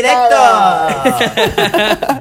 directo.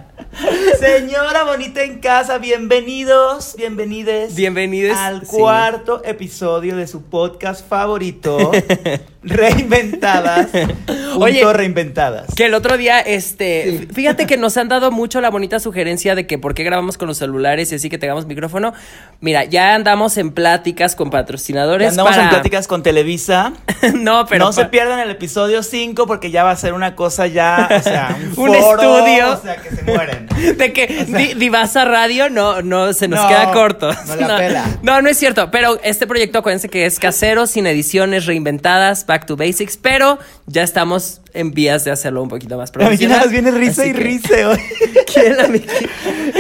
Señora bonita en casa, bienvenidos, bienvenides. Bienvenidos, al sí. cuarto episodio de su podcast favorito, Reinventadas. Oye, Reinventadas. Que el otro día, este, Sí. fíjate que nos han dado mucho la bonita sugerencia de que por qué grabamos con los celulares y así que tengamos micrófono. Mira, ya andamos en pláticas con patrocinadores. Andamos para- en pláticas con Televisa. no, pero no se pierdan el episodio 5 porque ya va a ser una cosa ya, o sea, un, Un foro, estudio. O sea, que se mueren. de que Di- Divasa Radio no, no se nos No, queda corto. no la pela. no, no es cierto. Pero este proyecto, acuérdense que es casero, sin ediciones, reinventadas, back to basics. Pero ya estamos en vías de hacerlo un poquito más profesional. más viene risa y que- risa hoy. ¿Quién la mi-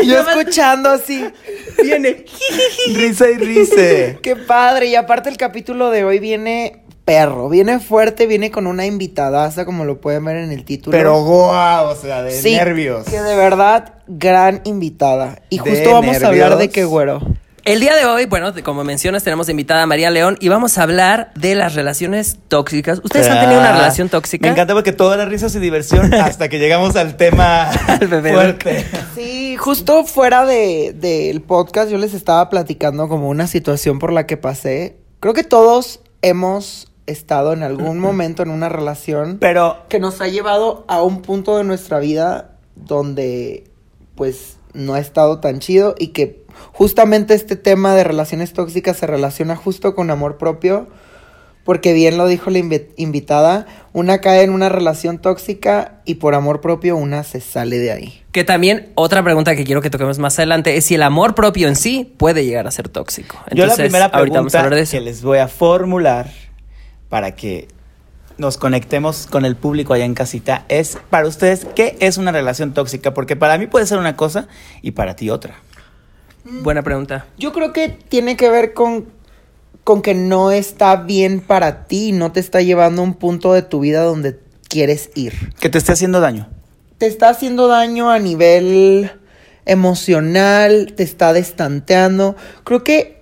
Yo escuchando así. Viene. risa y risa. Qué padre. Y aparte el capítulo de hoy viene perro. Viene fuerte, viene con una invitadaza, como lo pueden ver en el título. Pero guau, o sea, de Sí, nervios. Que de verdad, gran invitada. Y justo vamos a hablar de qué güero. El día de hoy, bueno, de- como mencionas, tenemos de invitada a María León y vamos a hablar de las relaciones tóxicas. ¿Ustedes han tenido una Ah, relación tóxica? Me encanta porque todas las risas y diversión hasta que llegamos al tema Al fuerte. Sí, justo fuera de- del podcast yo les estaba platicando como una situación por la que pasé. Creo que todos hemos estado en algún momento en una relación Pero que nos ha llevado a un punto de nuestra vida donde pues no ha estado tan chido y que justamente este tema de relaciones tóxicas se relaciona justo con amor propio porque bien lo dijo la invi- invitada, una cae en una relación tóxica y por amor propio una se sale de ahí. Que también otra pregunta que quiero que toquemos más adelante es si el amor propio en sí puede llegar a ser tóxico. yo la primera ahorita vamos a pregunta hablar de eso. que les voy a formular para que nos conectemos con el público allá en casita es para ustedes qué es una relación tóxica porque para mí puede ser una cosa y para ti otra. Buena pregunta. Yo creo que tiene que ver con, con que no está bien para ti, no te está llevando a un punto de tu vida donde quieres ir. Que te esté haciendo daño. te está haciendo daño a nivel emocional, te está destanteando. Creo que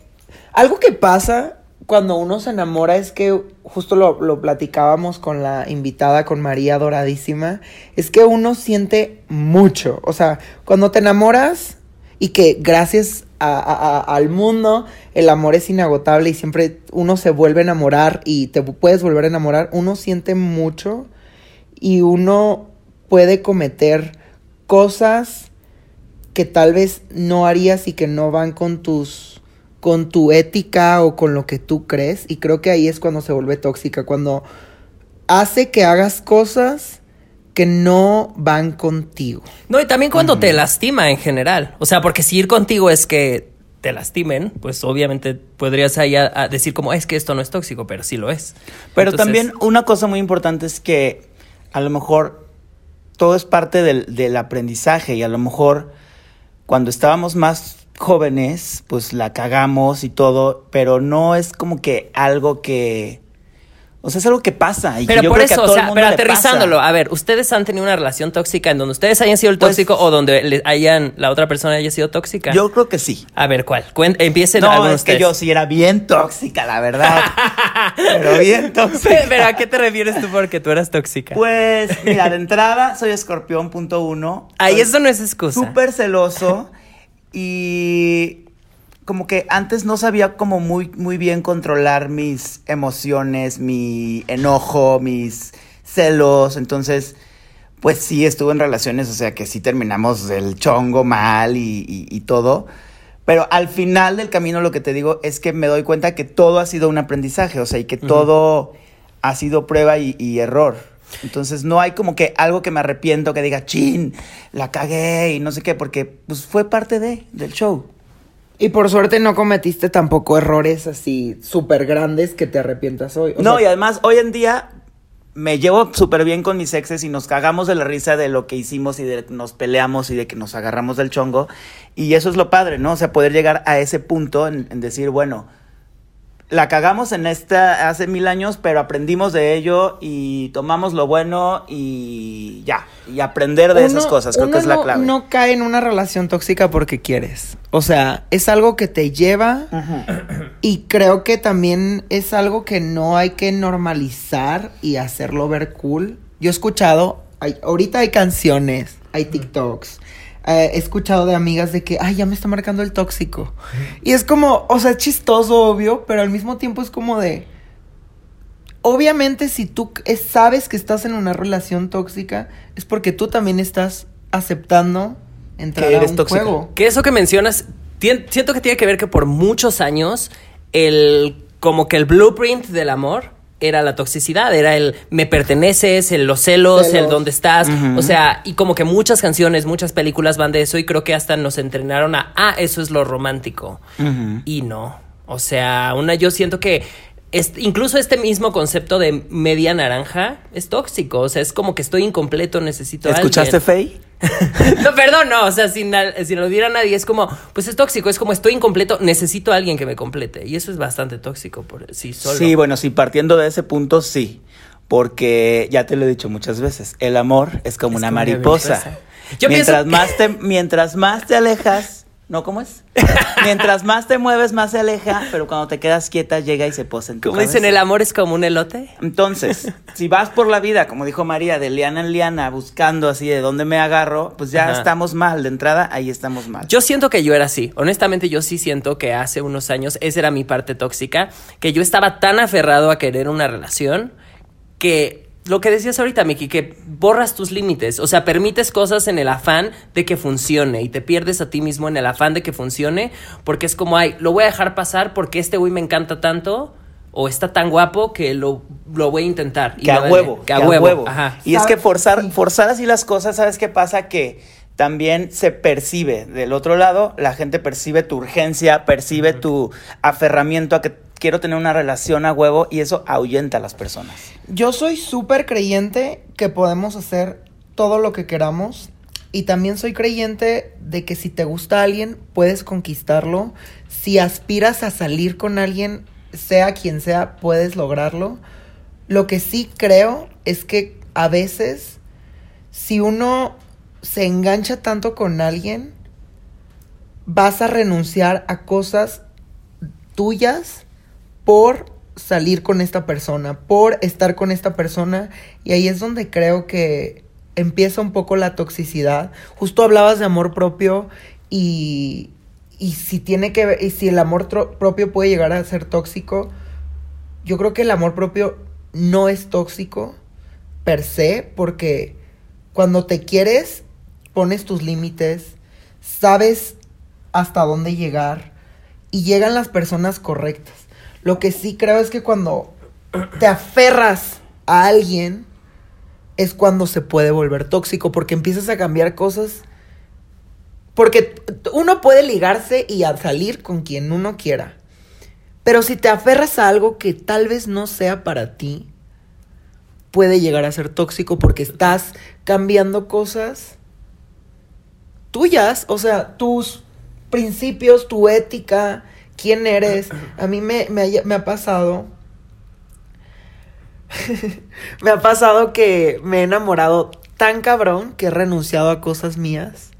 algo que pasa cuando uno se enamora es que, justo lo, lo platicábamos con la invitada, con María Doradísima, es que uno siente mucho. O sea, cuando te enamoras y que gracias al mundo el amor es inagotable y siempre uno se vuelve a enamorar y te puedes volver a enamorar, uno siente mucho y uno puede cometer cosas que tal vez no harías y que no van con tus con tu ética o con lo que tú crees. Y creo que ahí es cuando se vuelve tóxica cuando hace que hagas cosas que no van contigo. No, y también cuando te lastima en general. O sea, porque si ir contigo es que te lastimen, pues obviamente podrías ahí a- a decir como, es que esto no es tóxico, pero sí lo es. Pero Entonces, también una cosa muy importante es que a lo mejor todo es parte del, del aprendizaje y a lo mejor cuando estábamos más jóvenes, pues la cagamos y todo, pero no es como que algo que... O sea, es algo que pasa. Y que Pero yo por creo que a eso, o el mundo pero aterrizándolo, a ver, ¿ustedes han tenido una relación tóxica en donde ustedes hayan sido el Pues- tóxico o donde le hayan, la otra persona haya sido tóxica? Yo creo que sí. A ver, ¿cuál? Empiecen No, algunos es que yo sí era bien tóxica, la verdad. pero bien tóxica. Pero ¿a qué te refieres tú porque tú eras tóxica? Pues, mira, de entrada soy escorpión punto uno. Ahí eso no es excusa. Súper celoso y como que antes no sabía como muy, muy bien controlar mis emociones, mi enojo, mis celos. Entonces, pues sí, estuve en relaciones, o sea que sí terminamos el chongo mal y, y- y todo. Pero al final del camino lo que te digo es que me doy cuenta que todo ha sido un aprendizaje, o sea, y que todo ha sido prueba y, y error. Entonces no hay como que algo que me arrepiento, que diga, chin, la cagué y no sé qué, porque pues fue parte de, del show. Y por suerte no cometiste tampoco errores así súper grandes que te arrepientas hoy. O no, sea, y además hoy en día me llevo súper bien con mis exes y nos cagamos de la risa de lo que hicimos y de que nos peleamos y de que nos agarramos del chongo. Y eso es lo padre, ¿no? O sea, poder llegar a ese punto en, en decir, bueno, la cagamos en esta hace mil años, pero aprendimos de ello y tomamos lo bueno y ya. Y aprender de esas cosas, creo que es la no- clave. No cae en una relación tóxica porque quieres. O sea, es algo que te lleva y creo que también es algo que no hay que normalizar y hacerlo ver cool. Yo he escuchado hay, ahorita hay canciones, hay TikToks. Eh, he escuchado de amigas de que, ay, ya me está marcando el tóxico. Y es como, o sea, es chistoso, obvio, pero al mismo tiempo es como de. Obviamente, si tú es- sabes que estás en una relación tóxica, es porque tú también estás aceptando entrar Que a un tóxica. juego. Que eso que mencionas, tien- siento que tiene que ver que por muchos años el como que el blueprint del amor era la toxicidad, era el me perteneces, el los celos, Celos. el dónde estás, o sea, y como que muchas canciones, muchas películas van de eso y creo que hasta nos entrenaron a, ah, eso es lo romántico. Y no, o sea, una yo siento que es- incluso este mismo concepto de media naranja es tóxico, o sea, es como que estoy incompleto, necesito ¿Escuchaste. Faye? No, perdón, no, o sea, sin, al- sin aludir a nadie, es como, pues es tóxico, es como estoy incompleto, necesito a alguien que me complete. Y eso es bastante tóxico por sí solo. Sí, bueno, sí, partiendo de ese punto, sí. Porque ya te lo he dicho muchas veces, el amor es como Es una como una mariposa. mariposa. Yo mientras, pienso- más te, mientras más te alejas, ¿no? ¿Cómo es? mientras más te mueves, más se aleja, pero cuando te quedas quieta, llega y se posa en tu Como dicen, el amor es como un elote. Entonces, si vas por la vida, como dijo María, de liana en liana, buscando así de dónde me agarro, pues ya Ajá. estamos mal. De entrada, ahí estamos mal. Yo siento que yo era así. Honestamente, yo sí siento que hace unos años esa era mi parte tóxica, que yo estaba tan aferrado a querer una relación que lo que decías ahorita, Miki, que borras tus límites, o sea, permites cosas en el afán de que funcione y te pierdes a ti mismo en el afán de que funcione, porque es como, ay, lo voy a dejar pasar porque este güey me encanta tanto o está tan guapo que lo, lo voy a intentar. Y que a me vale, huevo, que a huevo. Ajá. Y es que forzar, forzar así las cosas, ¿sabes qué pasa? Que también se percibe del otro lado, la gente percibe tu urgencia, percibe tu aferramiento a que quiero tener una relación a huevo y eso ahuyenta a las personas. Yo soy súper creyente que podemos hacer todo lo que queramos. Y también soy creyente de que si te gusta alguien, puedes conquistarlo. Si aspiras a salir con alguien, sea quien sea, puedes lograrlo. Lo que sí creo es que a veces, si uno se engancha tanto con alguien, vas a renunciar a cosas tuyas por salir con esta persona, por estar con esta persona. Y ahí es donde creo que empieza un poco la toxicidad. Justo hablabas de amor propio y, y si tiene que ver, y si el amor propio puede llegar a ser tóxico, yo creo que el amor propio no es tóxico per se, porque cuando te quieres, pones tus límites, sabes hasta dónde llegar y llegan las personas correctas. Lo que sí creo es que cuando te aferras a alguien es cuando se puede volver tóxico porque empiezas a cambiar cosas. Porque uno puede ligarse y a salir con quien uno quiera. Pero si te aferras a algo que tal vez no sea para ti, puede llegar a ser tóxico porque estás cambiando cosas tuyas, o sea, tus principios, tu ética, quién eres. A mí me, me, ha- me ha pasado. me ha pasado que me he enamorado tan cabrón que he renunciado a cosas mías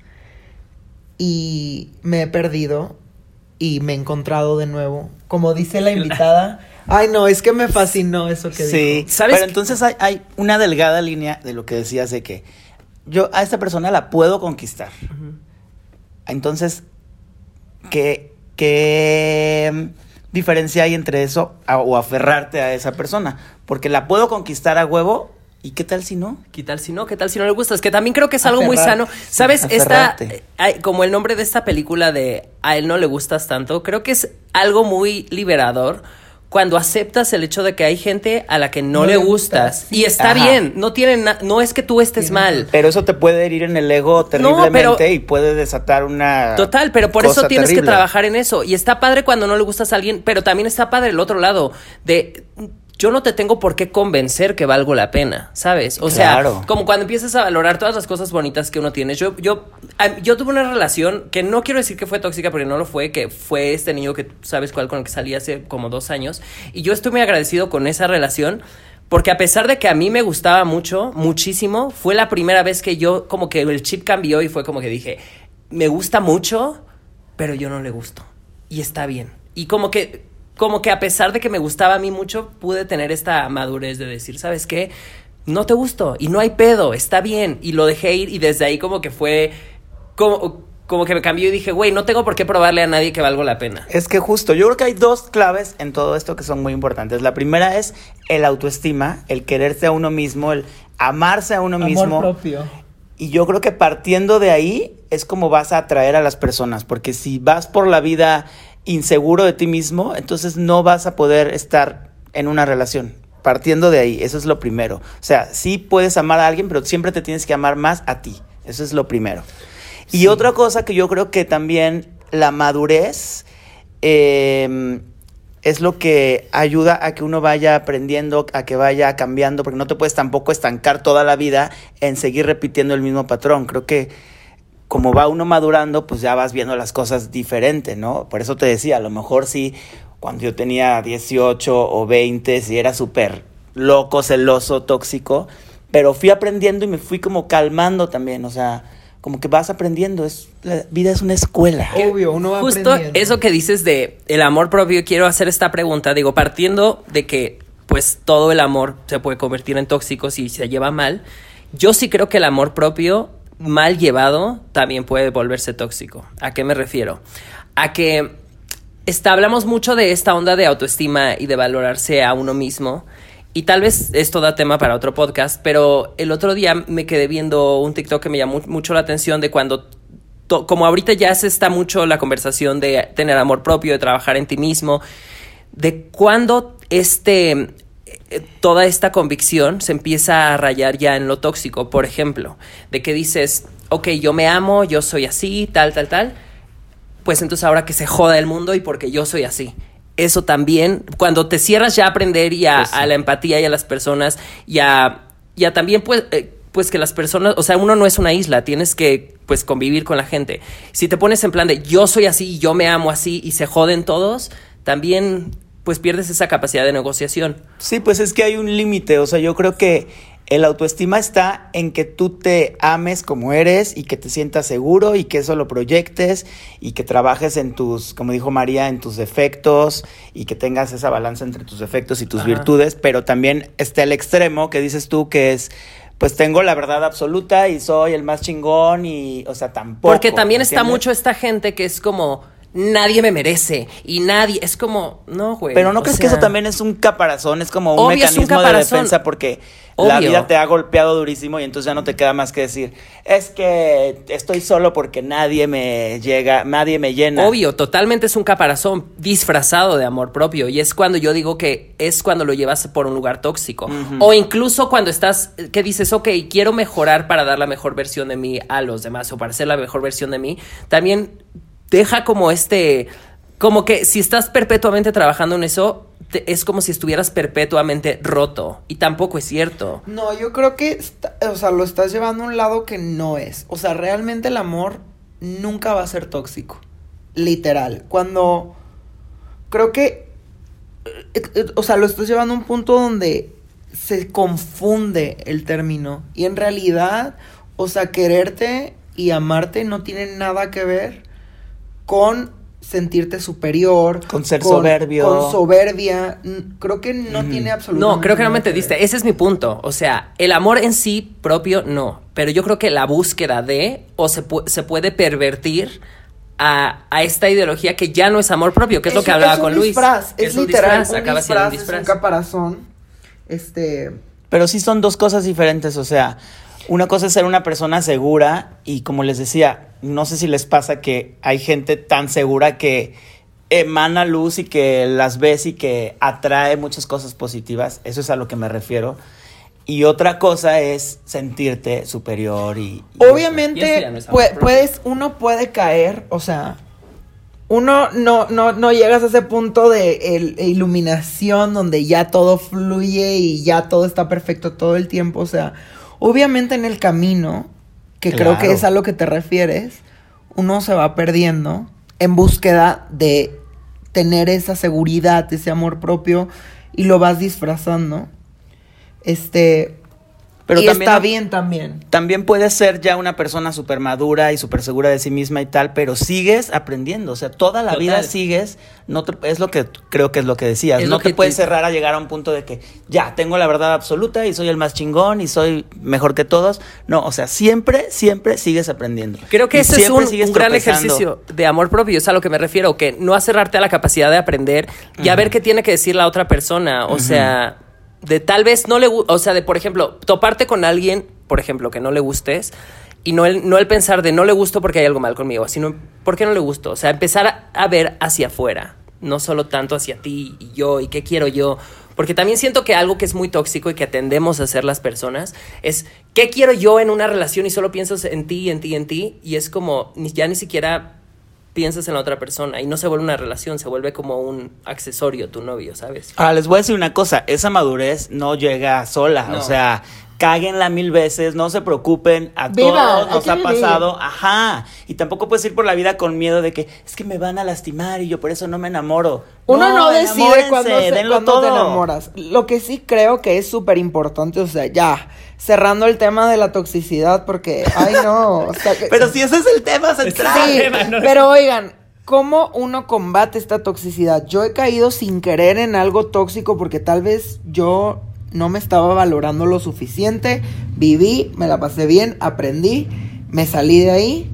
y me he perdido y me he encontrado de nuevo. Como dice la invitada. Ay, no, es que me fascinó eso que Sí, dijo. ¿Sabes pero entonces hay, hay una delgada línea de lo que decías de que yo a esta persona la puedo conquistar. Entonces, ¿qué, qué mm, diferencia hay entre eso a- o aferrarte a esa persona? Porque la puedo conquistar a huevo y qué tal si no? ¿Qué tal si no? ¿Qué tal si no le gustas? Que también creo que es algo muy sano. ¿Sabes? Esta, aferrarte. eh, como el nombre de esta película de A él no le gustas tanto, creo que es algo muy liberador cuando aceptas el hecho de que hay gente a la que no, No le gustas. Y está Ajá. bien, no tiene na- no es que tú estés mal. Pero eso te puede herir en el ego terriblemente pero- y puede desatar una Total, pero por eso tienes que trabajar en eso. Y está padre cuando no le gustas a alguien, pero también está padre el otro lado de yo no te tengo por qué convencer que valgo la pena, ¿sabes? O Claro. sea, como cuando empiezas a valorar todas las cosas bonitas que uno tiene. Yo, yo, yo tuve una relación que no quiero decir que fue tóxica, porque no lo fue, que fue este niño que sabes cuál con el que salí hace como dos años. Y yo estoy muy agradecido con esa relación. Porque a pesar de que a mí me gustaba mucho, muchísimo, fue la primera vez que yo como que el chip cambió y fue como que dije, me gusta mucho, pero yo no le gusto. Y está bien. Y como que, como que a pesar de que me gustaba a mí mucho, pude tener esta madurez de decir, ¿sabes qué? no te gusto y no hay pedo, está bien. Y lo dejé ir y desde ahí como que fue como, como que me cambió y dije, güey, no tengo por qué probarle a nadie que valgo la pena. Es que justo, yo creo que hay dos claves en todo esto que son muy importantes. La primera es el autoestima, el quererse a uno mismo, el amarse a uno Amor mismo. propio. Y yo creo que partiendo de ahí es como vas a atraer a las personas, porque si vas por la vida inseguro de ti mismo, entonces no vas a poder estar en una relación. Partiendo de ahí, eso es lo primero. O sea, sí puedes amar a alguien, pero siempre te tienes que amar más a ti. Eso es lo primero. Y otra cosa que yo creo que también la madurez eh, es lo que ayuda a que uno vaya aprendiendo, a que vaya cambiando, porque no te puedes tampoco estancar toda la vida en seguir repitiendo el mismo patrón. Creo que como va uno madurando, pues ya vas viendo las cosas diferente, ¿no? Por eso te decía, a lo mejor sí, cuando yo tenía 18 o 20, sí era súper loco, celoso, tóxico, pero fui aprendiendo y me fui como calmando también, o sea, como que vas aprendiendo, es, la vida es una escuela. Obvio, uno va Justo aprendiendo. eso que dices de el amor propio, quiero hacer esta pregunta, digo, partiendo de que pues todo el amor se puede convertir en tóxico si se lleva mal, yo sí creo que el amor propio mal llevado también puede volverse tóxico. ¿A qué me refiero? A que está, hablamos mucho de esta onda de autoestima y de valorarse a uno mismo. Y tal vez esto da tema para otro podcast, pero el otro día me quedé viendo un TikTok que me llamó mucho la atención de cuando, como ahorita ya se está mucho la conversación de tener amor propio, de trabajar en ti mismo, de cuando este toda esta convicción se empieza a rayar ya en lo tóxico, por ejemplo, de que dices, ok, yo me amo, yo soy así, tal, tal, tal, pues entonces ahora que se joda el mundo y porque yo soy así. Eso también, cuando te cierras ya a aprender y a, Pues sí. a la empatía y a las personas y a, y a también pues, eh, pues que las personas, o sea, uno no es una isla, tienes que pues convivir con la gente. Si te pones en plan de yo soy así, yo me amo así y se joden todos, también pues pierdes esa capacidad de negociación. Sí, pues es que hay un límite, o sea, yo creo que el autoestima está en que tú te ames como eres y que te sientas seguro y que eso lo proyectes y que trabajes en tus, como dijo María, en tus defectos y que tengas esa balanza entre tus defectos y tus Ajá. virtudes, pero también está el extremo que dices tú que es, pues tengo la verdad absoluta y soy el más chingón y, o sea, tampoco. Porque también ¿me está mucho esta gente que es como nadie me merece y nadie es como no güey Pero no crees que eso también es un caparazón, es como un Obvio, es un mecanismo de defensa porque la vida te ha golpeado durísimo y entonces ya no te queda más que decir, es que estoy solo porque nadie me llega, nadie me llena. Obvio, totalmente es un caparazón disfrazado de amor propio. Y es cuando yo digo que es cuando lo llevas por un lugar tóxico. O incluso cuando estás, que dices, ok, quiero mejorar para dar la mejor versión de mí a los demás o para ser la mejor versión de mí. También deja como este, como que si estás perpetuamente trabajando en eso, te- es como si estuvieras perpetuamente roto. Y tampoco es cierto. No, yo creo que, o sea, lo estás llevando a un lado que no es. O sea, realmente el amor nunca va a ser tóxico. Literal. Cuando creo que, eh, eh, o sea, lo estás llevando a un punto donde se confunde el término. Y en realidad, o sea, quererte y amarte no tiene nada que ver con sentirte superior. Con ser soberbio. Con soberbia. Creo que no tiene absolutamente No, creo que no me entendiste. Ese es mi punto. O sea, el amor en sí propio, no. Pero yo creo que la búsqueda de, o se, pu- se puede pervertir a, a esta ideología que ya no es amor propio, que es, lo que hablaba con Luis. disfraz, que es, literal, un acaba siendo un disfraz, es un caparazón. Este, Pero sí son dos cosas diferentes, o sea, una cosa es ser una persona segura y como les decía, no sé si les pasa que hay gente tan segura que emana luz y que las ves y que atrae muchas cosas positivas, eso es a lo que me refiero. Y otra cosa es sentirte superior y... y Y eso obviamente no puedes, uno puede caer, o sea, uno no, no, no llegas a ese punto de el- iluminación donde ya todo fluye y ya todo está perfecto todo el tiempo, o sea, obviamente en el camino, que creo que es a lo que te refieres, uno se va perdiendo en búsqueda de tener esa seguridad, ese amor propio y lo vas disfrazando. Este, Pero y también está bien también. También puedes ser ya una persona súper madura y súper segura de sí misma y tal, pero sigues aprendiendo. O sea, toda la Total. vida sigues. No te- es lo que creo que es lo que decías. Es no te puedes te- cerrar a llegar a un punto de que ya tengo la verdad absoluta y soy el más chingón y soy mejor que todos. No, o sea, siempre, siempre sigues aprendiendo. Creo que Y ese es un, gran ejercicio de amor propio, es a lo que me refiero, que no acerrarte a la capacidad de aprender y a ver qué tiene que decir la otra persona. O sea, de tal vez no le o sea, de por ejemplo, toparte con alguien, por ejemplo, que no le gustes. Y no el, no el pensar de no le gusto porque hay algo mal conmigo, sino ¿por qué no le gusto? O sea, empezar a, ver hacia afuera, no solo tanto hacia ti y yo y qué quiero yo. Porque también siento que algo que es muy tóxico y que tendemos a hacer las personas es ¿qué quiero yo en una relación? Y solo piensas en ti, en ti, en ti. Y es como ya ni siquiera piensas en la otra persona. Y no se vuelve una relación, se vuelve como un accesorio tu novio, ¿sabes? Ahora les voy a decir una cosa, esa madurez no llega sola, No. o sea, cáguenla mil veces, no se preocupen, a Viva, todos nos que ha vivir. pasado, ajá, y tampoco puedes ir por la vida con miedo de que es que me van a lastimar y yo por eso no me enamoro. Uno no, decide cuándo, se- cuándo te todo. enamoras. Lo que sí creo que es súper importante, o sea, ya, cerrando el tema de la toxicidad, porque, ay no, o sea, que- Pero si ese es el tema central. Pero oigan, ¿cómo uno combate esta toxicidad? Yo he caído sin querer en algo tóxico porque tal vez yo no me estaba valorando lo suficiente, viví, me la pasé bien, aprendí, me salí de ahí,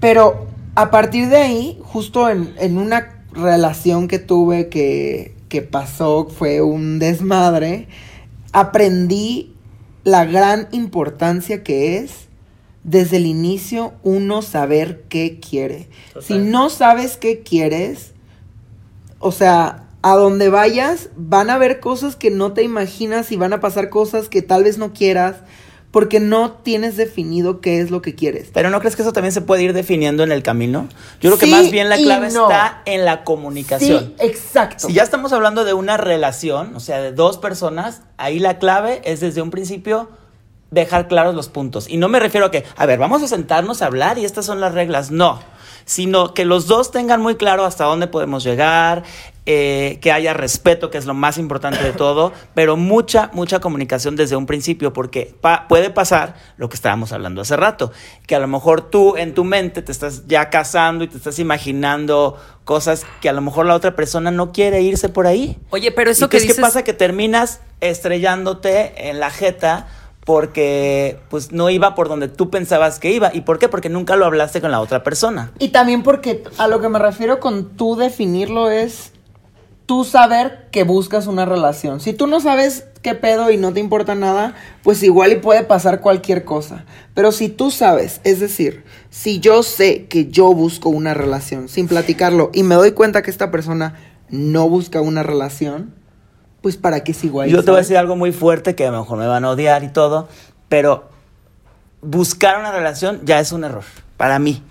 pero a partir de ahí, justo en, en una relación que tuve que, que pasó, fue un desmadre, aprendí la gran importancia que es desde el inicio uno saber qué quiere. Total. Si no sabes qué quieres, o sea, a donde vayas van a haber cosas que no te imaginas y van a pasar cosas que tal vez no quieras porque no tienes definido qué es lo que quieres. Pero ¿no crees que eso también se puede ir definiendo en el camino? Yo creo que más bien la clave no. está en la comunicación. Sí, exacto. Si ya estamos hablando de una relación, o sea, de dos personas, ahí la clave es desde un principio dejar claros los puntos. Y no me refiero a que, a ver, vamos a sentarnos a hablar y estas son las reglas. No, sino que los dos tengan muy claro hasta dónde podemos llegar, eh, que haya respeto, que es lo más importante de todo, pero mucha, mucha comunicación desde un principio, porque pa- puede pasar lo que estábamos hablando hace rato, que a lo mejor tú en tu mente te estás ya casando y te estás imaginando cosas que a lo mejor la otra persona no quiere irse por ahí. Oye, pero eso ¿Y que qué, dices... qué pasa? Que terminas estrellándote en la jeta porque pues no iba por donde tú pensabas que iba. ¿Y por qué? Porque nunca lo hablaste con la otra persona. Y también porque a lo que me refiero con tú definirlo es tú saber que buscas una relación. Si tú no sabes qué pedo y no te importa nada, pues igual y puede pasar cualquier cosa. Pero si tú sabes, es decir, si yo sé que yo busco una relación sin platicarlo y me doy cuenta que esta persona no busca una relación, pues para qué sigo ahí. Yo te voy a decir algo muy fuerte que a lo mejor me van a odiar y todo, pero buscar una relación ya es un error para mí.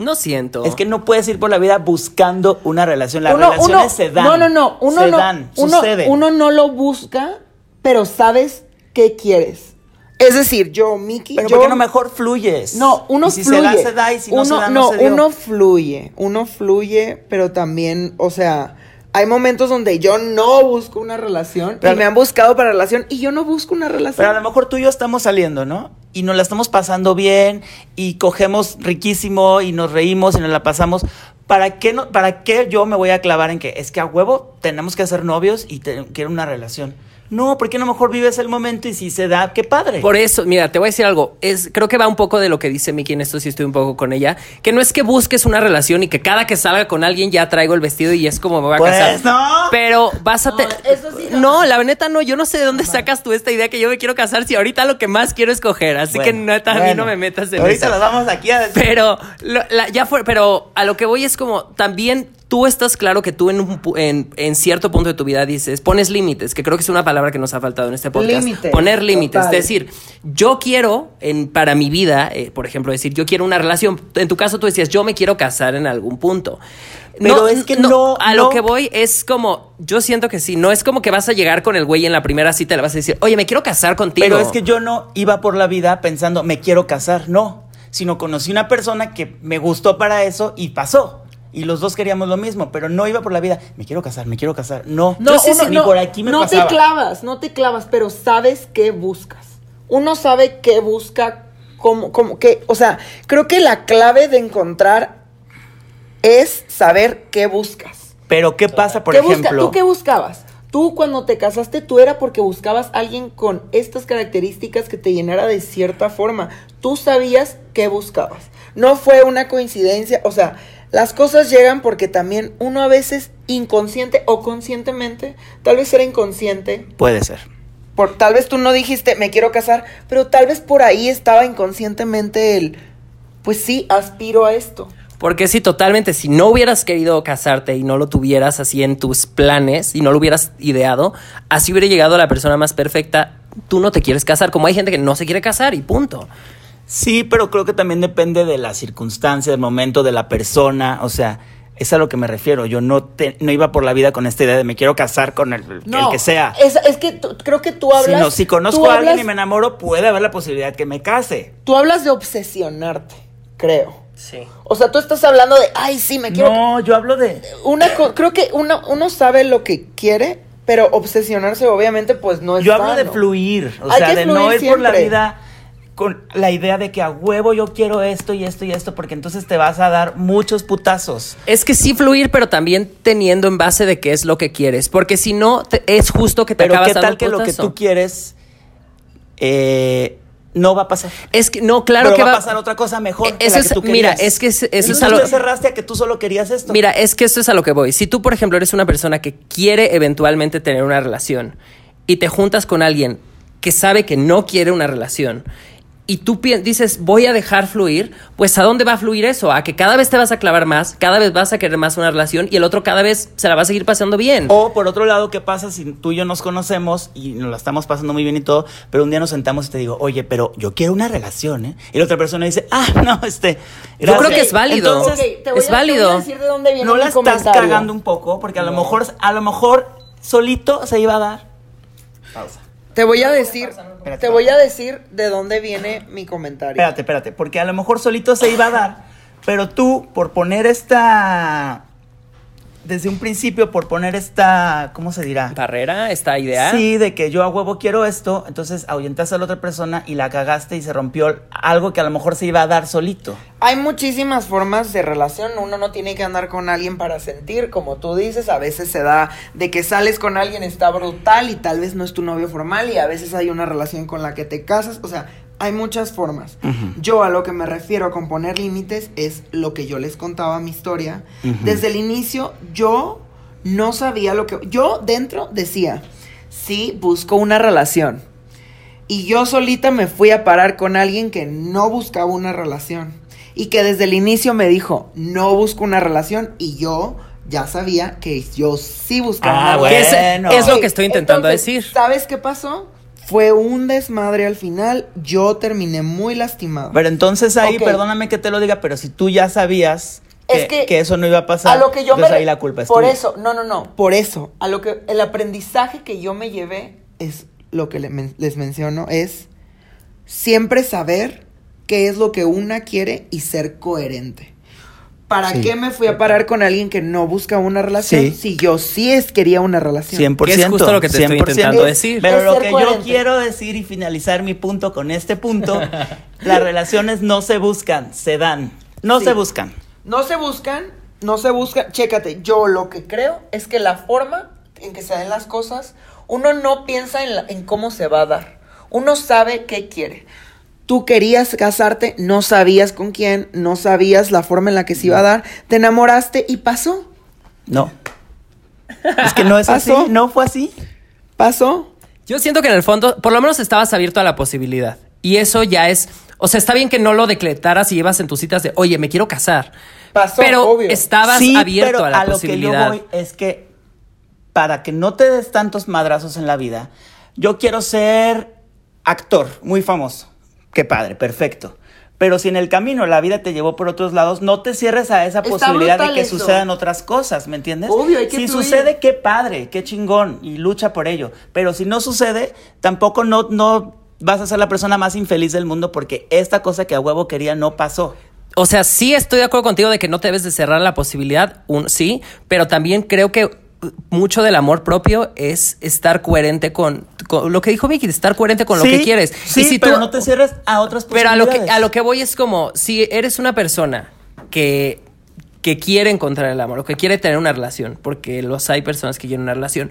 No siento. Es que no puedes ir por la vida buscando una relación. Las Uno- relaciones uno- se dan. No, no, no. Uno se no, dan, uno, suceden. uno no lo busca, pero sabes qué quieres. Es decir, yo, Miki, pero yo... ¿por qué no mejor fluyes? No, uno Y si fluye. se da, se da, y si no uno, se da, no, se dio. uno fluye. Uno fluye, pero también, o sea, hay momentos donde yo no busco una relación Pero- y me han buscado para relación y yo no busco una relación. Pero a lo mejor tú y yo estamos saliendo, ¿no? Y nos la estamos pasando bien y cogemos riquísimo y nos reímos y nos la pasamos. ¿Para qué, no, ¿Para qué yo me voy a clavar en que es que a huevo tenemos que ser novios y te- quiero una relación? No, porque a lo mejor vives el momento y si se da, qué padre. Por eso, mira, te voy a decir algo. Es, creo que va un poco de lo que dice Miki, en esto sí estoy un poco con ella. Que no es que busques una relación y que cada que salga con alguien ya traigo el vestido y es como me voy a Pues, casar. no. Pero vas a... No, te- eso sí no. no, la neta no. Yo no sé de dónde sacas tú esta idea que yo me quiero casar si ahorita lo que más quiero es coger. Así que Bueno, neta, a mí bueno. no me metas en Ahorita eso. las vamos aquí a decir. Pero lo- la- ya fue, pero a lo que voy es como también tú estás claro que tú en, un en, en cierto punto de tu vida dices, pones límites, que creo que es una palabra que nos ha faltado en este podcast. Límites, Poner límites. Es decir, yo quiero, en, para mi vida, eh, por ejemplo, decir, yo quiero una relación. En tu caso tú decías, yo me quiero casar en algún punto. Pero es que no- A no- lo que voy es como, yo siento que sí, no es como que vas a llegar con el güey en la primera cita y le vas a decir, oye, me quiero casar contigo. Pero es que yo no iba por la vida pensando, me quiero casar, no. Sino conocí una persona que me gustó para eso y pasó. Y los dos queríamos lo mismo, pero no iba por la vida, me quiero casar, me quiero casar. No, No, uno- ni no, por aquí me no pasaba. te clavas, no te clavas, pero sabes qué buscas. uno sabe qué busca, cómo, cómo, qué, o sea, creo que la clave de encontrar es saber qué buscas. Pero ¿qué pasa, por ¿Qué busca- ejemplo? ¿Tú qué buscabas? Tú cuando te casaste, tú era porque buscabas a alguien con estas características que te llenara de cierta forma. Tú sabías qué buscabas. No fue una coincidencia. O sea, las cosas llegan porque también uno a veces inconsciente o conscientemente, tal vez era inconsciente, Puede ser. por, tal vez tú no dijiste me quiero casar, pero tal vez por ahí estaba inconscientemente el, pues sí, aspiro a esto. Porque sí, totalmente, si no hubieras querido casarte y no lo tuvieras así en tus planes y no lo hubieras ideado, así hubiera llegado la persona más perfecta. Tú no te quieres casar, como hay gente que no se quiere casar y punto. Sí, pero creo que también depende de la circunstancia, del momento, de la persona. O sea, es a lo que me refiero. Yo no, te, no iba por la vida con esta idea de me quiero casar con el, el que sea. Es, es que creo que tú hablas. Sino, si conozco a alguien y me enamoro, puede haber la posibilidad que me case. Tú hablas de obsesionarte, creo. Sí. O sea, tú estás hablando de, ay, sí, me quiero. No, yo hablo de. Una co- creo que uno, uno sabe lo que quiere, pero obsesionarse, obviamente, pues no es. Yo hablo de fluir. O Hay sea, que de no ir por la vida con la idea de que a huevo yo quiero esto y esto y esto, porque entonces te vas a dar muchos putazos. Es que sí fluir, pero también teniendo en base de qué es lo que quieres. Porque si no, te- es justo que te Pero acabas qué dando tal que lo que tú quieres eh, no va a pasar. Es que, no, claro Pero que va va a pasar otra cosa mejor. Eh, que eso la es- que tú mira, es que es- eso Y es a lo- te cerraste a que tú solo querías esto. Mira, es que esto es a lo que voy. Si tú, por ejemplo, eres una persona que quiere eventualmente tener una relación y te juntas con alguien que sabe que no quiere una relación y tú dices, voy a dejar fluir, pues ¿a dónde va a fluir eso? A que cada vez te vas a clavar más, cada vez vas a querer más una relación y el otro cada vez se la va a seguir pasando bien. O por otro lado, ¿qué pasa si tú y yo nos conocemos y nos la estamos pasando muy bien y todo, pero un día nos sentamos y te digo, oye, pero yo quiero una relación, ¿eh? Y la otra persona dice, ah, no, este. Yo creo gracias". que es válido. Entonces, Ok, te voy es a- te voy a válido. decir de dónde viene no la estás cagando un poco, porque a lo mejor, a lo mejor solito se iba a dar. Pausa. Te voy a decir, Espérate. te voy a decir de dónde viene mi comentario. Espérate, espérate, porque a lo mejor solito se iba a dar, pero tú, por poner esta. Desde un principio, por poner esta. ¿Cómo se dirá? Barrera, esta idea. Sí, de que yo a huevo quiero esto, entonces ahuyentaste a la otra persona y la cagaste y se rompió algo que a lo mejor se iba a dar solito. Hay muchísimas formas de relación, uno no tiene que andar con alguien para sentir, como tú dices, a veces se da de que sales con alguien está brutal y tal vez no es tu novio formal y a veces hay una relación con la que te casas, o sea, hay muchas formas. Yo a lo que me refiero con poner límites es lo que yo les contaba mi historia. Desde el inicio yo no sabía lo que yo dentro decía, sí, busco una relación. Y yo solita me fui a parar con alguien que no buscaba una relación. Y que desde el inicio me dijo, no busco una relación. Y yo ya sabía que yo sí buscaba Ah, una es- relación. es, lo Ok, que estoy intentando entonces, decir. ¿Sabes qué pasó? Fue un desmadre al final. Yo terminé muy lastimado. Pero entonces ahí, perdóname que te lo diga, pero si tú ya sabías que, Es que- que eso no iba a pasar, a lo que yo entonces me ahí la culpa es por tuya. eso no no no por eso a lo que el aprendizaje que yo me llevé es lo que le men- les menciono es siempre saber qué es lo que una quiere y ser coherente ¿Para Sí. qué me fui a parar con alguien que no busca una relación Sí. si yo sí es quería una relación? 100%. Que es justo lo que te estoy 100%. intentando decir. Pero lo que coherente. yo quiero decir y finalizar mi punto con este punto, las relaciones no se buscan, se dan. No Sí. se buscan. No se buscan, no se buscan. Chécate, yo lo que creo es que la forma en que se den las cosas, uno no piensa en, la- en cómo se va a dar. Uno sabe qué quiere. Tú querías casarte, no sabías con quién, no sabías la forma en la que se iba a dar, te enamoraste y pasó. No. Es que no es así, no fue así. Pasó. Yo siento que en el fondo, por lo menos estabas abierto a la posibilidad. Y eso ya es. O sea, está bien que no lo decletaras y llevas en tus citas de, oye, me quiero casar. Pasó, Pero obvio. estabas Sí, abierto pero a la lo posibilidad. que yo voy es que para que no te des tantos madrazos en la vida, yo quiero ser actor, muy famoso. Qué padre, perfecto. Pero si en el camino la vida te llevó por otros lados, no te cierres a esa Está posibilidad de que eso. sucedan otras cosas, ¿me entiendes? Obvio, hay que si fluir. sucede, qué padre, qué chingón, y lucha por ello. Pero si no sucede, tampoco no, no vas a ser la persona más infeliz del mundo porque esta cosa que a huevo quería no pasó. O sea, sí estoy de acuerdo contigo de que no te debes de cerrar la posibilidad, un, sí, pero también creo que mucho del amor propio es estar coherente con, con lo que dijo Vicky, estar coherente con lo que quieres. Sí, y si pero tú, no te cierres a otras pero a lo, que, a lo que voy es como, si eres una persona que, que quiere encontrar el amor o que quiere tener una relación, porque los hay personas que quieren una relación,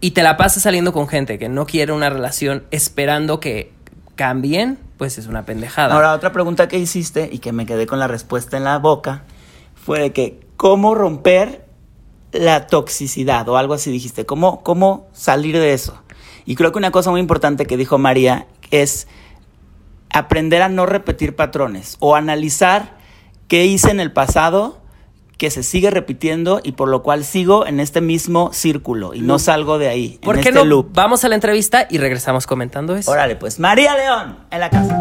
y te la pasas saliendo con gente que no quiere una relación esperando que cambien, pues es una pendejada. Ahora, otra pregunta que hiciste y que me quedé con la respuesta en la boca fue de que, ¿cómo romper la toxicidad? O algo así dijiste, ¿cómo, cómo salir de eso? Y creo que una cosa muy importante que dijo María es aprender a no repetir patrones o analizar qué hice en el pasado que se sigue repitiendo y por lo cual sigo en este mismo círculo y no salgo de ahí, ¿Por en qué este no? loop. Vamos a la entrevista y regresamos comentando eso. Órale, pues, María León, en la casa.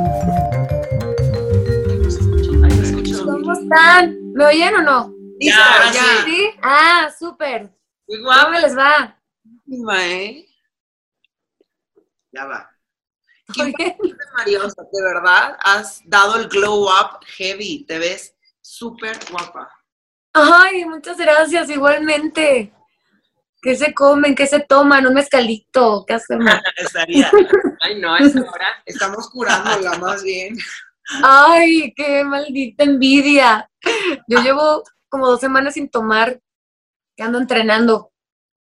¿Cómo están? ¿Me oyen o no? Listo, Ya, ya. ¿Sí? Ah, súper. ¿Cómo les va? ¿eh? Ya va. Bien. Mariosa, de verdad, has dado el glow up heavy. Te ves súper guapa. Ay, muchas gracias, igualmente. ¿Qué se comen? ¿Qué se toman? Un mezcalito. ¿Qué hacemos? Estaría. Ay, no, a esa hora estamos curándola más bien. Ay, qué maldita envidia. Yo llevo como dos semanas sin tomar, que ando entrenando.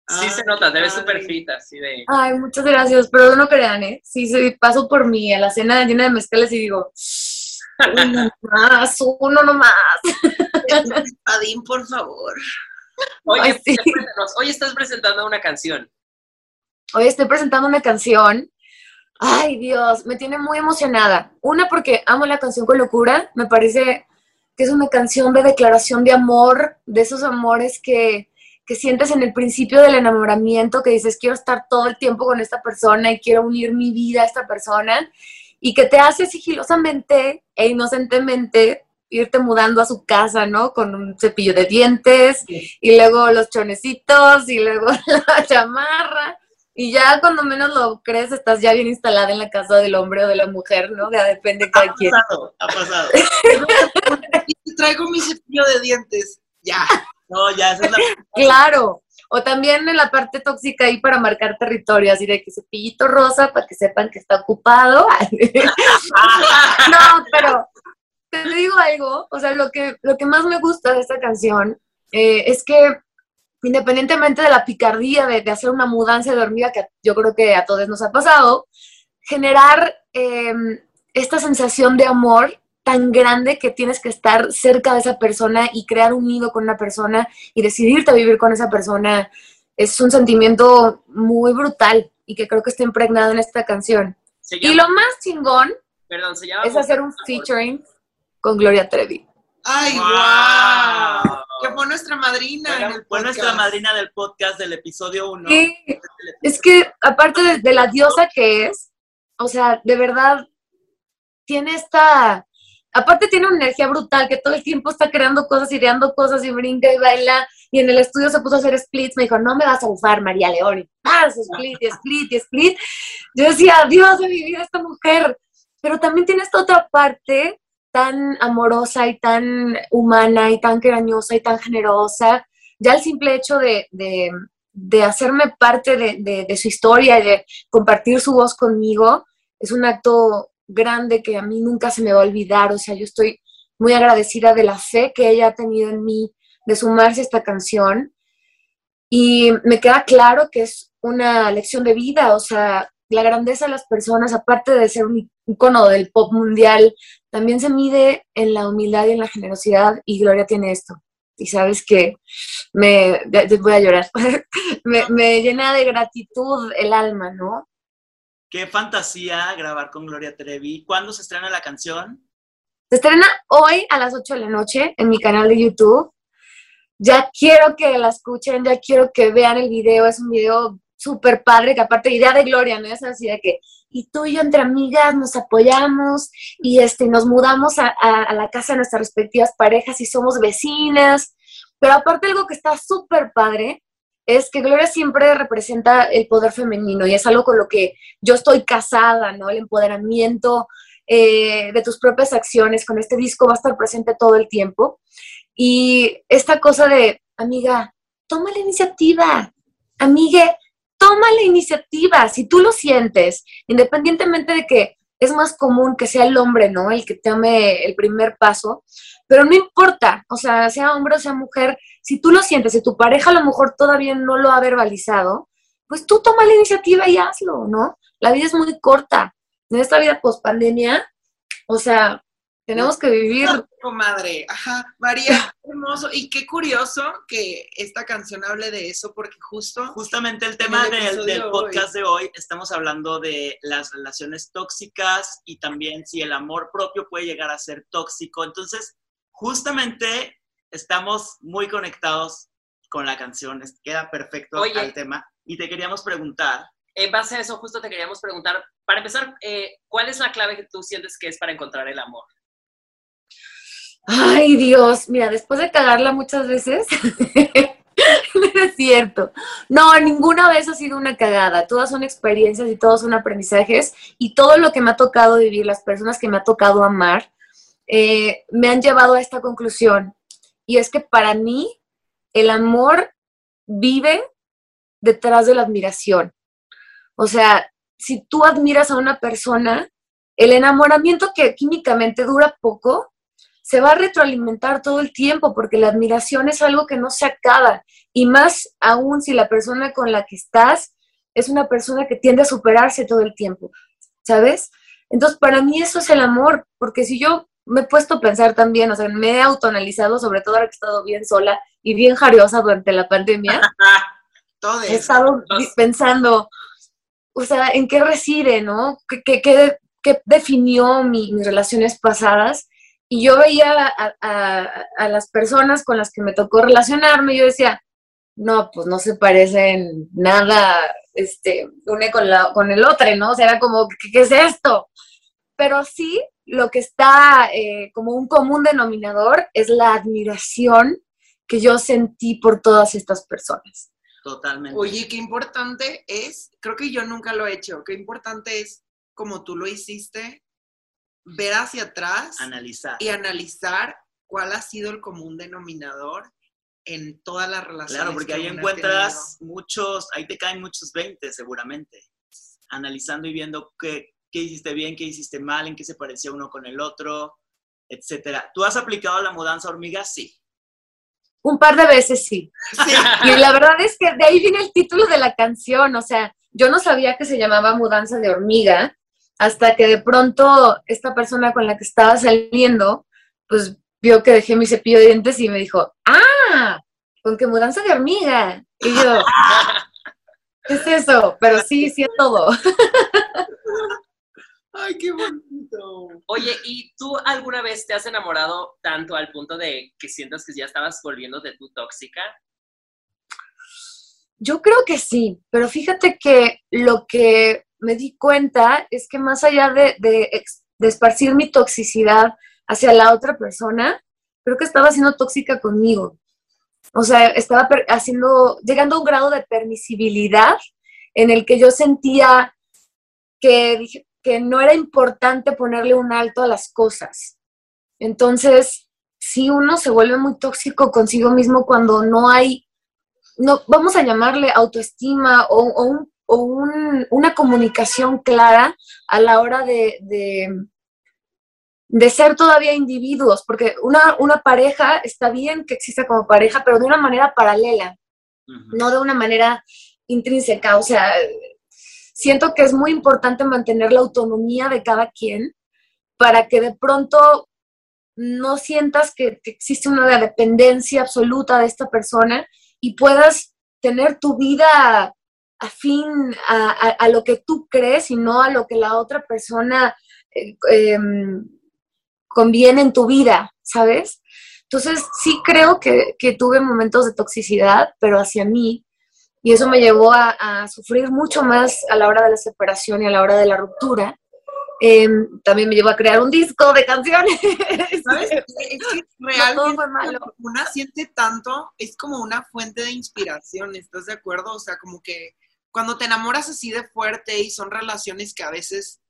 Sí se nota, te ves súper fit, así de. Ay, muchas gracias, pero no crean, ¿eh? Sí, sí, paso por mí a la cena llena de mezcales y digo, uno más, uno nomás. Adín, por favor. Ay, sí. hoy estás presentando una canción. Hoy estoy presentando una canción. Ay, Dios, me tiene muy emocionada. Una, porque amo la canción con locura. Me parece que es una canción de declaración de amor, de esos amores que, que sientes en el principio del enamoramiento, que dices, quiero estar todo el tiempo con esta persona y quiero unir mi vida a esta persona, y que te hace sigilosamente e inocentemente irte mudando a su casa, ¿no? Con un cepillo de dientes, y luego los chonecitos, y luego la chamarra. Y ya cuando menos lo crees, estás ya bien instalada en la casa del hombre o de la mujer, ¿no? Ya depende de cada Ha quien. pasado, ha pasado. Traigo mi cepillo de dientes. Ya. No, ya, esa es la. Claro. O también en la parte tóxica ahí para marcar territorio, así de que cepillito rosa para que sepan que está ocupado. no, pero te digo algo, o sea, lo que, lo que más me gusta de esta canción eh, es que independientemente de la picardía de, de hacer una mudanza de hormiga, que yo creo que a todos nos ha pasado, generar eh, esta sensación de amor tan grande que tienes que estar cerca de esa persona y crear un nido con una persona y decidirte a vivir con esa persona es un sentimiento muy brutal y que creo que está impregnado en esta canción. Y lo más chingón perdón, se llama. es hacer un featuring con Gloria Trevi. ¡Ay, Wow. guau! Que fue nuestra madrina. en Fue, el fue nuestra madrina del podcast del episodio 1. Sí, es que aparte de, de la diosa que es, o sea, de verdad, tiene esta, aparte tiene una energía brutal que todo el tiempo está creando cosas, ideando cosas y brinca y baila. Y en el estudio se puso a hacer splits, me dijo, no me vas a bufar, María León. Y split, y split, y split. Yo decía, Dios de mi vida, esta mujer. Pero también tiene esta otra parte tan amorosa y tan humana y tan cariñosa y tan generosa. Ya el simple hecho de, de, de hacerme parte de, su historia y de compartir su voz conmigo es un acto grande que a mí nunca se me va a olvidar. O sea, yo estoy muy agradecida de la fe que ella ha tenido en mí, de sumarse a esta canción. Y me queda claro que es una lección de vida, o sea, la grandeza de las personas, aparte de ser un icono del pop mundial, también se mide en la humildad y en la generosidad, y Gloria tiene esto. Y sabes que me, voy a llorar, me, me llena de gratitud el alma, ¿no? Qué fantasía grabar con Gloria Trevi. ¿Cuándo se estrena la canción? Se estrena hoy a las 8 de la noche en mi canal de YouTube. Ya quiero que la escuchen, ya quiero que vean el video. Es un video súper padre, que aparte idea de Gloria, ¿no? Es así de que, y tú y yo entre amigas nos apoyamos y este, nos mudamos a, la casa de nuestras respectivas parejas y somos vecinas. Pero aparte algo que está súper padre es que Gloria siempre representa el poder femenino y es algo con lo que yo estoy casada, ¿no? El empoderamiento, eh, de tus propias acciones con este disco va a estar presente todo el tiempo. Y esta cosa de, amiga, toma la iniciativa, amigue, toma la iniciativa. Si tú lo sientes, independientemente de que es más común que sea el hombre, ¿no? El que tome el primer paso, pero no importa, o sea, sea hombre o sea mujer, si tú lo sientes, si tu pareja a lo mejor todavía no lo ha verbalizado, pues tú toma la iniciativa y hazlo, ¿no? La vida es muy corta. En esta vida post pandemia, o sea, tenemos que vivir. Comadre, ajá. María, qué hermoso. Y qué curioso que esta canción hable de eso, porque justo. Justamente el tema el del, episodio del de podcast de hoy, estamos hablando de las relaciones tóxicas y también si el amor propio puede llegar a ser tóxico. Entonces, justamente estamos muy conectados con la canción, queda perfecto Oye. al tema. Y te queríamos preguntar, En base a eso, justo te queríamos preguntar, para empezar, eh, ¿cuál es la clave que tú sientes que es para encontrar el amor? Ay, Dios, mira, después de cagarla muchas veces, no es cierto. No, ninguna vez ha sido una cagada. Todas son experiencias y todos son aprendizajes. Y todo lo que me ha tocado vivir, las personas que me ha tocado amar, eh, me han llevado a esta conclusión. Y es que para mí, el amor vive detrás de la admiración. O sea, si tú admiras a una persona, el enamoramiento que químicamente dura poco, se va a retroalimentar todo el tiempo porque la admiración es algo que no se acaba y más aún si la persona con la que estás es una persona que tiende a superarse todo el tiempo, ¿sabes? Entonces, para mí eso es el amor, porque si yo me he puesto a pensar también, o sea, me he autoanalizado, sobre todo ahora que he estado bien sola y bien jariosa durante la pandemia, Todo he estado vi- pensando, o sea, en qué reside, ¿no? ¿Qué, qué- qué- qué definió mi- mis relaciones pasadas? Y yo veía a, a- a las personas con las que me tocó relacionarme y yo decía, no, pues no se parecen nada, este, une con, la, con el otro, ¿no? O sea, era como, ¿qué, qué es esto? Pero sí, lo que está eh, como un común denominador es la admiración que yo sentí por todas estas personas. totalmente. Oye, qué importante es, creo que yo nunca lo he hecho, qué importante es, como tú lo hiciste, ver hacia atrás analizar. y analizar cuál ha sido el común denominador en todas las relaciones. Claro, porque que ahí encuentras muchos, ahí te caen muchos 20 seguramente, analizando y viendo qué, qué hiciste bien, qué hiciste mal, en qué se parecía uno con el otro, etcétera. ¿Tú has aplicado la mudanza hormiga? Sí. Un par de veces. Sí, Y la verdad es que de ahí viene el título de la canción. O sea, yo no sabía que se llamaba Mudanza de Hormiga hasta que de pronto esta persona con la que estaba saliendo, pues vio que dejé mi cepillo de dientes y me dijo, ¡ah! Con que mudanza de hormiga. Y yo, ¿qué es eso? Pero sí, sí es todo. Ay, qué bonito. Oye, ¿y tú alguna vez te has enamorado tanto al punto de que sientas que ya estabas volviéndote tú tóxica? Yo creo que sí, pero fíjate que lo que me di cuenta es que más allá de, de, esparcir mi toxicidad hacia la otra persona, creo que estaba siendo tóxica conmigo. O sea, estaba haciendo, llegando a un grado de permisibilidad en el que yo sentía que, que no era importante ponerle un alto a las cosas. Entonces, sí, uno se vuelve muy tóxico consigo mismo cuando no hay no, vamos a llamarle autoestima o, o un- o un- una comunicación clara a la hora de, de, de ser todavía individuos, porque una, una pareja está bien que exista como pareja, pero de una manera paralela, no de una manera intrínseca. O sea, siento que es muy importante mantener la autonomía de cada quien para que de pronto no sientas que, que existe una dependencia absoluta de esta persona y puedas tener tu vida afín a, a- a lo que tú crees y no a lo que la otra persona eh, em, conviene en tu vida, ¿sabes? Entonces sí creo que, que tuve momentos de toxicidad, pero hacia mí, y eso me llevó a, a sufrir mucho más a la hora de la separación y a la hora de la ruptura. Em, también me llevó a crear un disco de canciones. ¿Sabes? Es que todo realmente fue malo. una siente tanto, es como una fuente de inspiración, ¿estás de acuerdo? O sea, como que cuando te enamoras así de fuerte y son relaciones que a veces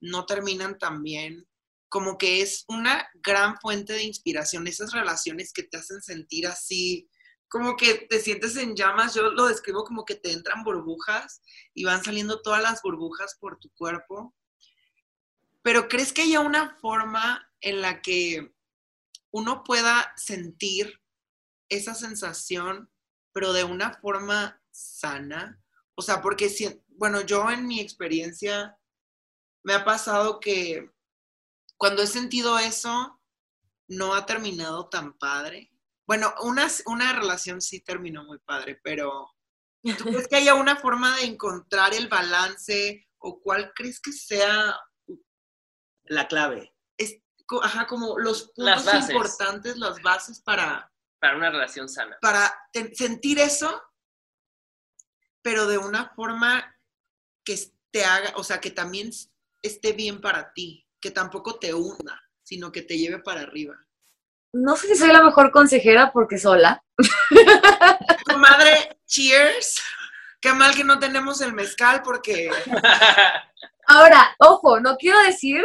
no terminan tan bien, como que es una gran fuente de inspiración, esas relaciones que te hacen sentir así como que te sientes en llamas, yo lo describo como que te entran burbujas y van saliendo todas las burbujas por tu cuerpo. Pero ¿crees que haya una forma en la que uno pueda sentir esa sensación, pero de una forma sana? O sea, porque, si, bueno, yo en mi experiencia me ha pasado que cuando he sentido eso, no ha terminado tan padre. Bueno, una, una relación sí terminó muy padre, pero ¿tú crees que haya una forma de encontrar el balance o cuál crees que sea la clave? Es, ajá, como los puntos importantes, las bases para... Para una relación sana. Para sentir eso, pero de una forma que te haga, o sea, que también esté bien para ti, que tampoco te hunda, sino que te lleve para arriba no sé si soy la mejor consejera porque sola. madre, cheers. Qué mal que no tenemos el mezcal porque... Ahora, ojo, no quiero decir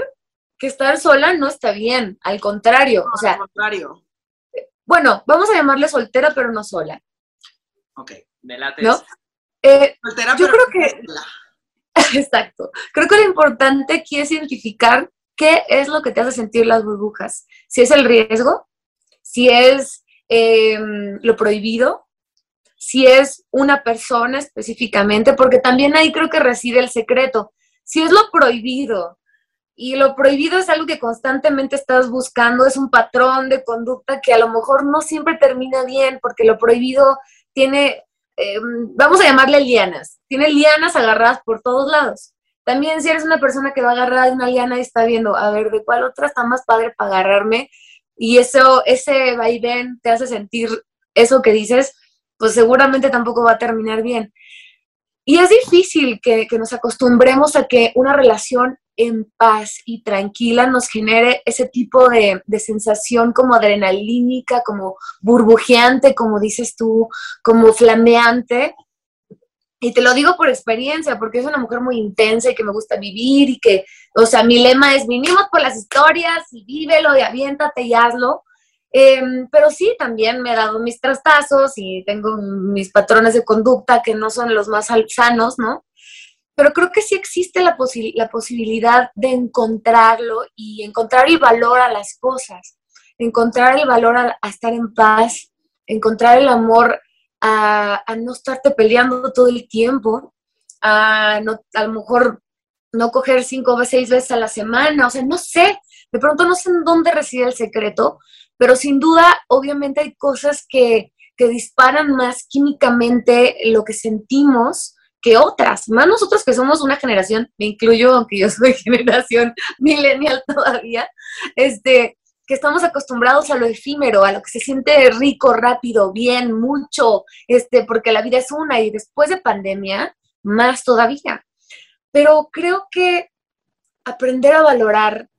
que estar sola no está bien, al contrario, o sea... Al contrario. Bueno, vamos a llamarle soltera, pero no sola. Ok, me late. ¿No? Eh, soltera, yo creo que... Exacto. Creo que lo importante aquí es identificar qué es lo que te hace sentir las burbujas. Si es el riesgo, si es em, lo prohibido, si es una persona específicamente, porque también ahí creo que reside el secreto. Si es lo prohibido, y lo prohibido es algo que constantemente estás buscando, es un patrón de conducta que a lo mejor no siempre termina bien, porque lo prohibido tiene, em, vamos a llamarle lianas, tiene lianas agarradas por todos lados. También si eres una persona que va agarrada de una liana y está viendo, a ver, ¿de cuál otra está más padre para agarrarme? y eso, ese vaivén te hace sentir eso que dices, pues seguramente tampoco va a terminar bien. Y es difícil que, nos acostumbremos a que una relación en paz y tranquila nos genere ese tipo de, de, sensación como adrenalínica, como burbujeante, como dices tú, como flameante, y te lo digo por experiencia, porque es una mujer muy intensa y que me gusta vivir y que, o sea, mi lema es vinimos por las historias y vívelo y aviéntate y hazlo. Em, pero sí, también me he dado mis trastazos y tengo mis patrones de conducta que no son los más sanos, ¿no? Pero creo que sí existe la, la posibilidad de encontrarlo y encontrar el valor a las cosas, encontrar el valor a estar en paz, encontrar el amor a, no estarte peleando todo el tiempo, a, no, a lo mejor no coger cinco o seis veces a la semana, o sea, no sé, de pronto no sé en dónde reside el secreto, pero sin duda, obviamente hay cosas que, que disparan más químicamente lo que sentimos que otras, más nosotros que somos una generación, me incluyo, aunque yo soy generación millennial todavía, este, que estamos acostumbrados a lo efímero, a lo que se siente rico, rápido, bien, mucho, este, porque la vida es una y después de pandemia, más todavía. Pero creo que aprender a valorar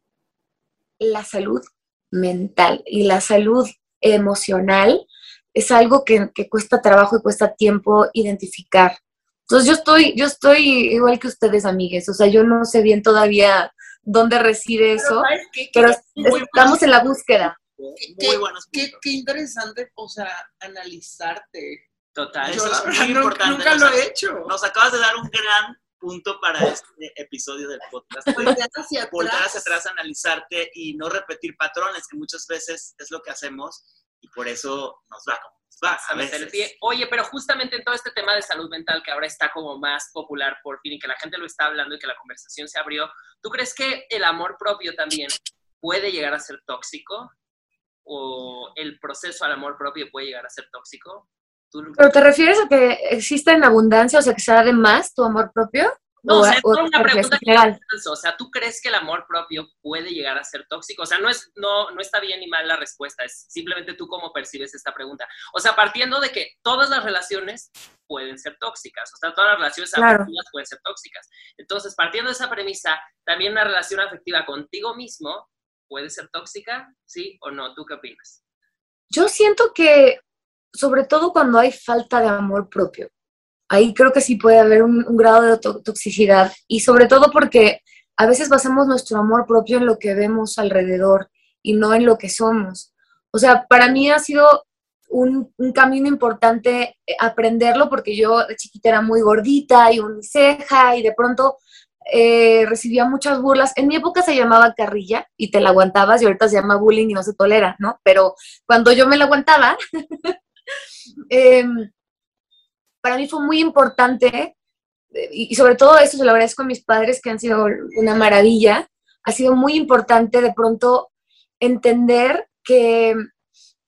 la salud mental y la salud emocional es algo que, que, cuesta trabajo y cuesta tiempo identificar. Entonces yo estoy, yo estoy igual que ustedes, amigues. O sea, yo no sé bien todavía dónde reside eso, pero, estamos en la búsqueda. Muy buenos qué, qué, interesante, o sea, analizarte. Total, eso es muy importante. Nunca lo he hecho. Nos acabas de dar un gran punto para este episodio del podcast. Voltear hacia atrás. Voltear hacia atrás, analizarte y no repetir patrones, que muchas veces es lo que hacemos y por eso nos va como vas a meter el pie. Oye, pero justamente en todo este tema de salud mental que ahora está como más popular por fin y que la gente lo está hablando y que la conversación se abrió, ¿tú crees que el amor propio también puede llegar a ser tóxico? ¿O el proceso al amor propio puede llegar a ser tóxico? ¿Pero te refieres a que exista en abundancia, o sea, que sea de más tu amor propio? No, o, sea, es una pregunta general. O sea, ¿tú crees que el amor propio puede llegar a ser tóxico? O sea, no, es, no, no está bien ni mal la respuesta, es simplemente tú cómo percibes esta pregunta. O sea, partiendo de que todas las relaciones pueden ser tóxicas, o sea, todas las relaciones afectivas pueden ser tóxicas. Entonces, partiendo de esa premisa, también una relación afectiva contigo mismo puede ser tóxica, ¿sí o no? ¿Tú qué opinas? Yo siento que, sobre todo cuando hay falta de amor propio, ahí creo que sí puede haber un, grado de toxicidad y sobre todo porque a veces basamos nuestro amor propio en lo que vemos alrededor y no en lo que somos. O sea, para mí ha sido un, un camino importante eh, aprenderlo porque yo de chiquita era muy gordita y uniceja y de pronto eh, recibía muchas burlas. En mi época se llamaba carrilla y te la aguantabas y ahorita se llama bullying y no se tolera, ¿no? Pero cuando yo me la aguantaba, em, para mí fue muy importante eh, y, sobre todo eso se lo agradezco a mis padres que han sido una maravilla. Ha sido muy importante de pronto entender que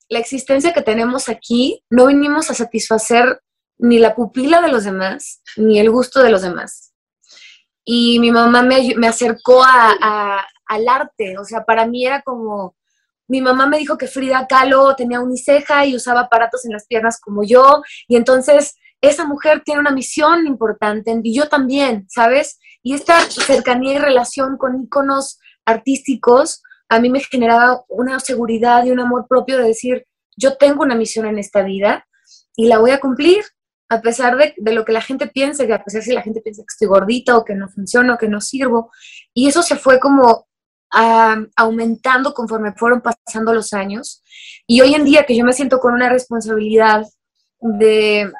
la existencia que tenemos aquí no vinimos a satisfacer ni la pupila de los demás, ni el gusto de los demás. Y mi mamá me, acercó a- al arte, o sea, para mí era como, mi mamá me dijo que Frida Kahlo tenía uniceja y usaba aparatos en las piernas como yo, y entonces esa mujer tiene una misión importante, y yo también, ¿sabes? Y esta cercanía y relación con íconos artísticos a mí me generaba una seguridad y un amor propio de decir, yo tengo una misión en esta vida y la voy a cumplir, a pesar de, lo que la gente piense, que a pesar si la gente piensa que estoy gordita o que no funciono, que no sirvo. Y eso se fue como aumentando conforme fueron pasando los años. Y hoy en día que yo me siento con una responsabilidad de,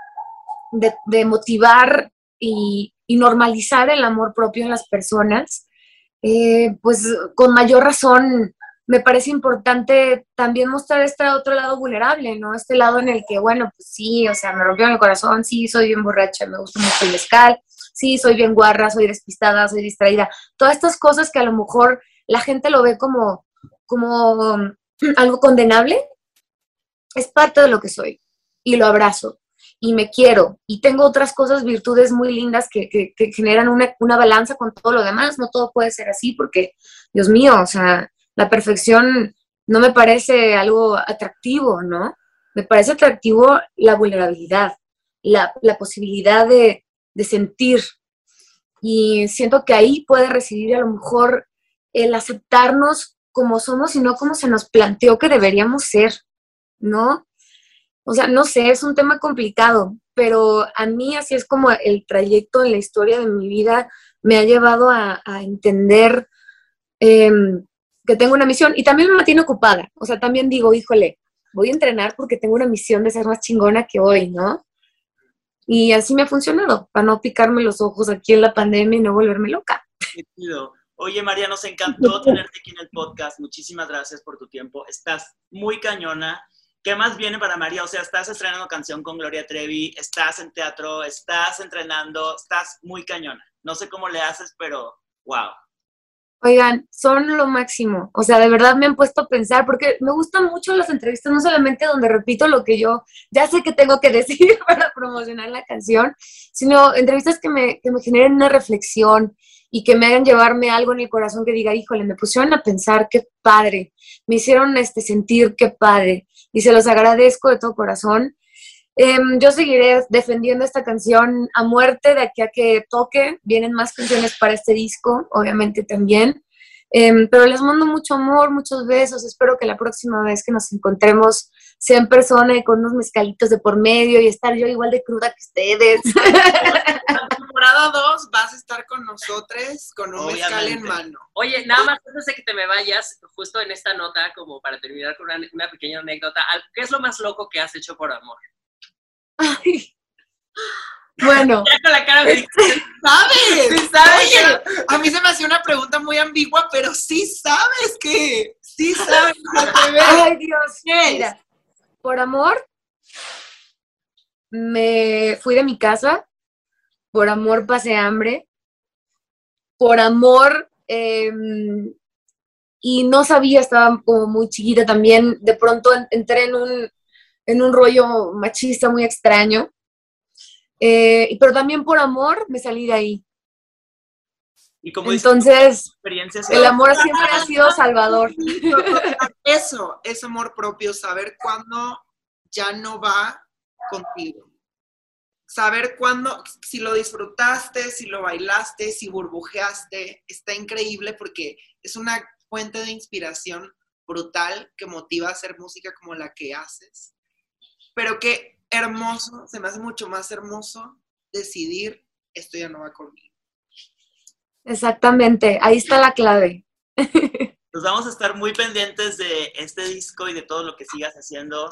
de, de motivar y, y normalizar el amor propio en las personas, eh, pues con mayor razón me parece importante también mostrar este otro lado vulnerable, ¿no? Este lado en el que, bueno, pues sí, o sea, me rompió el corazón, sí, soy bien borracha, me gusta mucho el mezcal, sí, soy bien guarra, soy despistada, soy distraída. Todas estas cosas que a lo mejor la gente lo ve como, como mm, algo condenable, es parte de lo que soy y lo abrazo y me quiero y tengo otras cosas, virtudes muy lindas que, que- generan una, una balanza con todo lo demás. No todo puede ser así porque, Dios mío, o sea, la perfección no me parece algo atractivo, ¿no? Me parece atractivo la vulnerabilidad, la, la posibilidad de, de sentir. Y siento que ahí puede residir a lo mejor el aceptarnos como somos y no como se nos planteó que deberíamos ser, ¿no? O sea, no sé, es un tema complicado, pero a mí así es como el trayecto en la historia de mi vida me ha llevado a, entender em, que tengo una misión y también me mantiene ocupada. O sea, también digo, híjole, voy a entrenar porque tengo una misión de ser más chingona que hoy, ¿no? Y así me ha funcionado, para no picarme los ojos aquí en la pandemia y no volverme loca. Oye, María, nos encantó tenerte aquí en el podcast. Muchísimas gracias por tu tiempo. Estás muy cañona. ¿Qué más viene para María? O sea, estás estrenando canción con Gloria Trevi, estás en teatro, estás entrenando, estás muy cañona. No sé cómo le haces, pero wow. Oigan, son lo máximo. O sea, de verdad me han puesto a pensar, porque me gustan mucho las entrevistas, no solamente donde repito lo que yo ya sé que tengo que decir para promocionar la canción, sino entrevistas que me, que me generen una reflexión y que me hagan llevarme algo en el corazón que diga, híjole, me pusieron a pensar, qué padre, me hicieron este, sentir, qué padre, y se los agradezco de todo corazón. Em, yo seguiré defendiendo esta canción a muerte de aquí a que toque. Vienen más canciones para este disco, obviamente también. Em, pero les mando mucho amor, muchos besos. Espero que la próxima vez que nos encontremos sea en persona y con unos mezcalitos de por medio y estar yo igual de cruda que ustedes. con un mezcal en mano. Oye, nada más antes de que te me vayas, justo en esta nota, como para terminar con una, una pequeña anécdota, ¿qué es lo más loco que has hecho por amor? Ay. Bueno, Ya con la cara de... ¿Sabes? Sí sabes, Oye, a mí se me hacía una pregunta muy ambigua, pero sí sabes que, sí sabes ves. ay Dios, mira, por amor me fui de mi casa, por amor pasé hambre, por amor em, y no sabía, estaba como muy chiquita también, de pronto en- entré en un, en un rollo machista muy extraño, Eh, pero también por amor me salí de ahí. Y como dices, Entonces, el amor siempre ha sido salvador. Eso es amor propio, saber cuándo ya no va contigo. Saber cuándo, si lo disfrutaste, si lo bailaste, si burbujeaste, está increíble porque es una fuente de inspiración brutal que motiva a hacer música como la que haces. Pero qué hermoso, se me hace mucho más hermoso decidir, esto ya no va conmigo. Exactamente, ahí está la clave. Nos vamos a estar muy pendientes de este disco y de todo lo que sigas haciendo.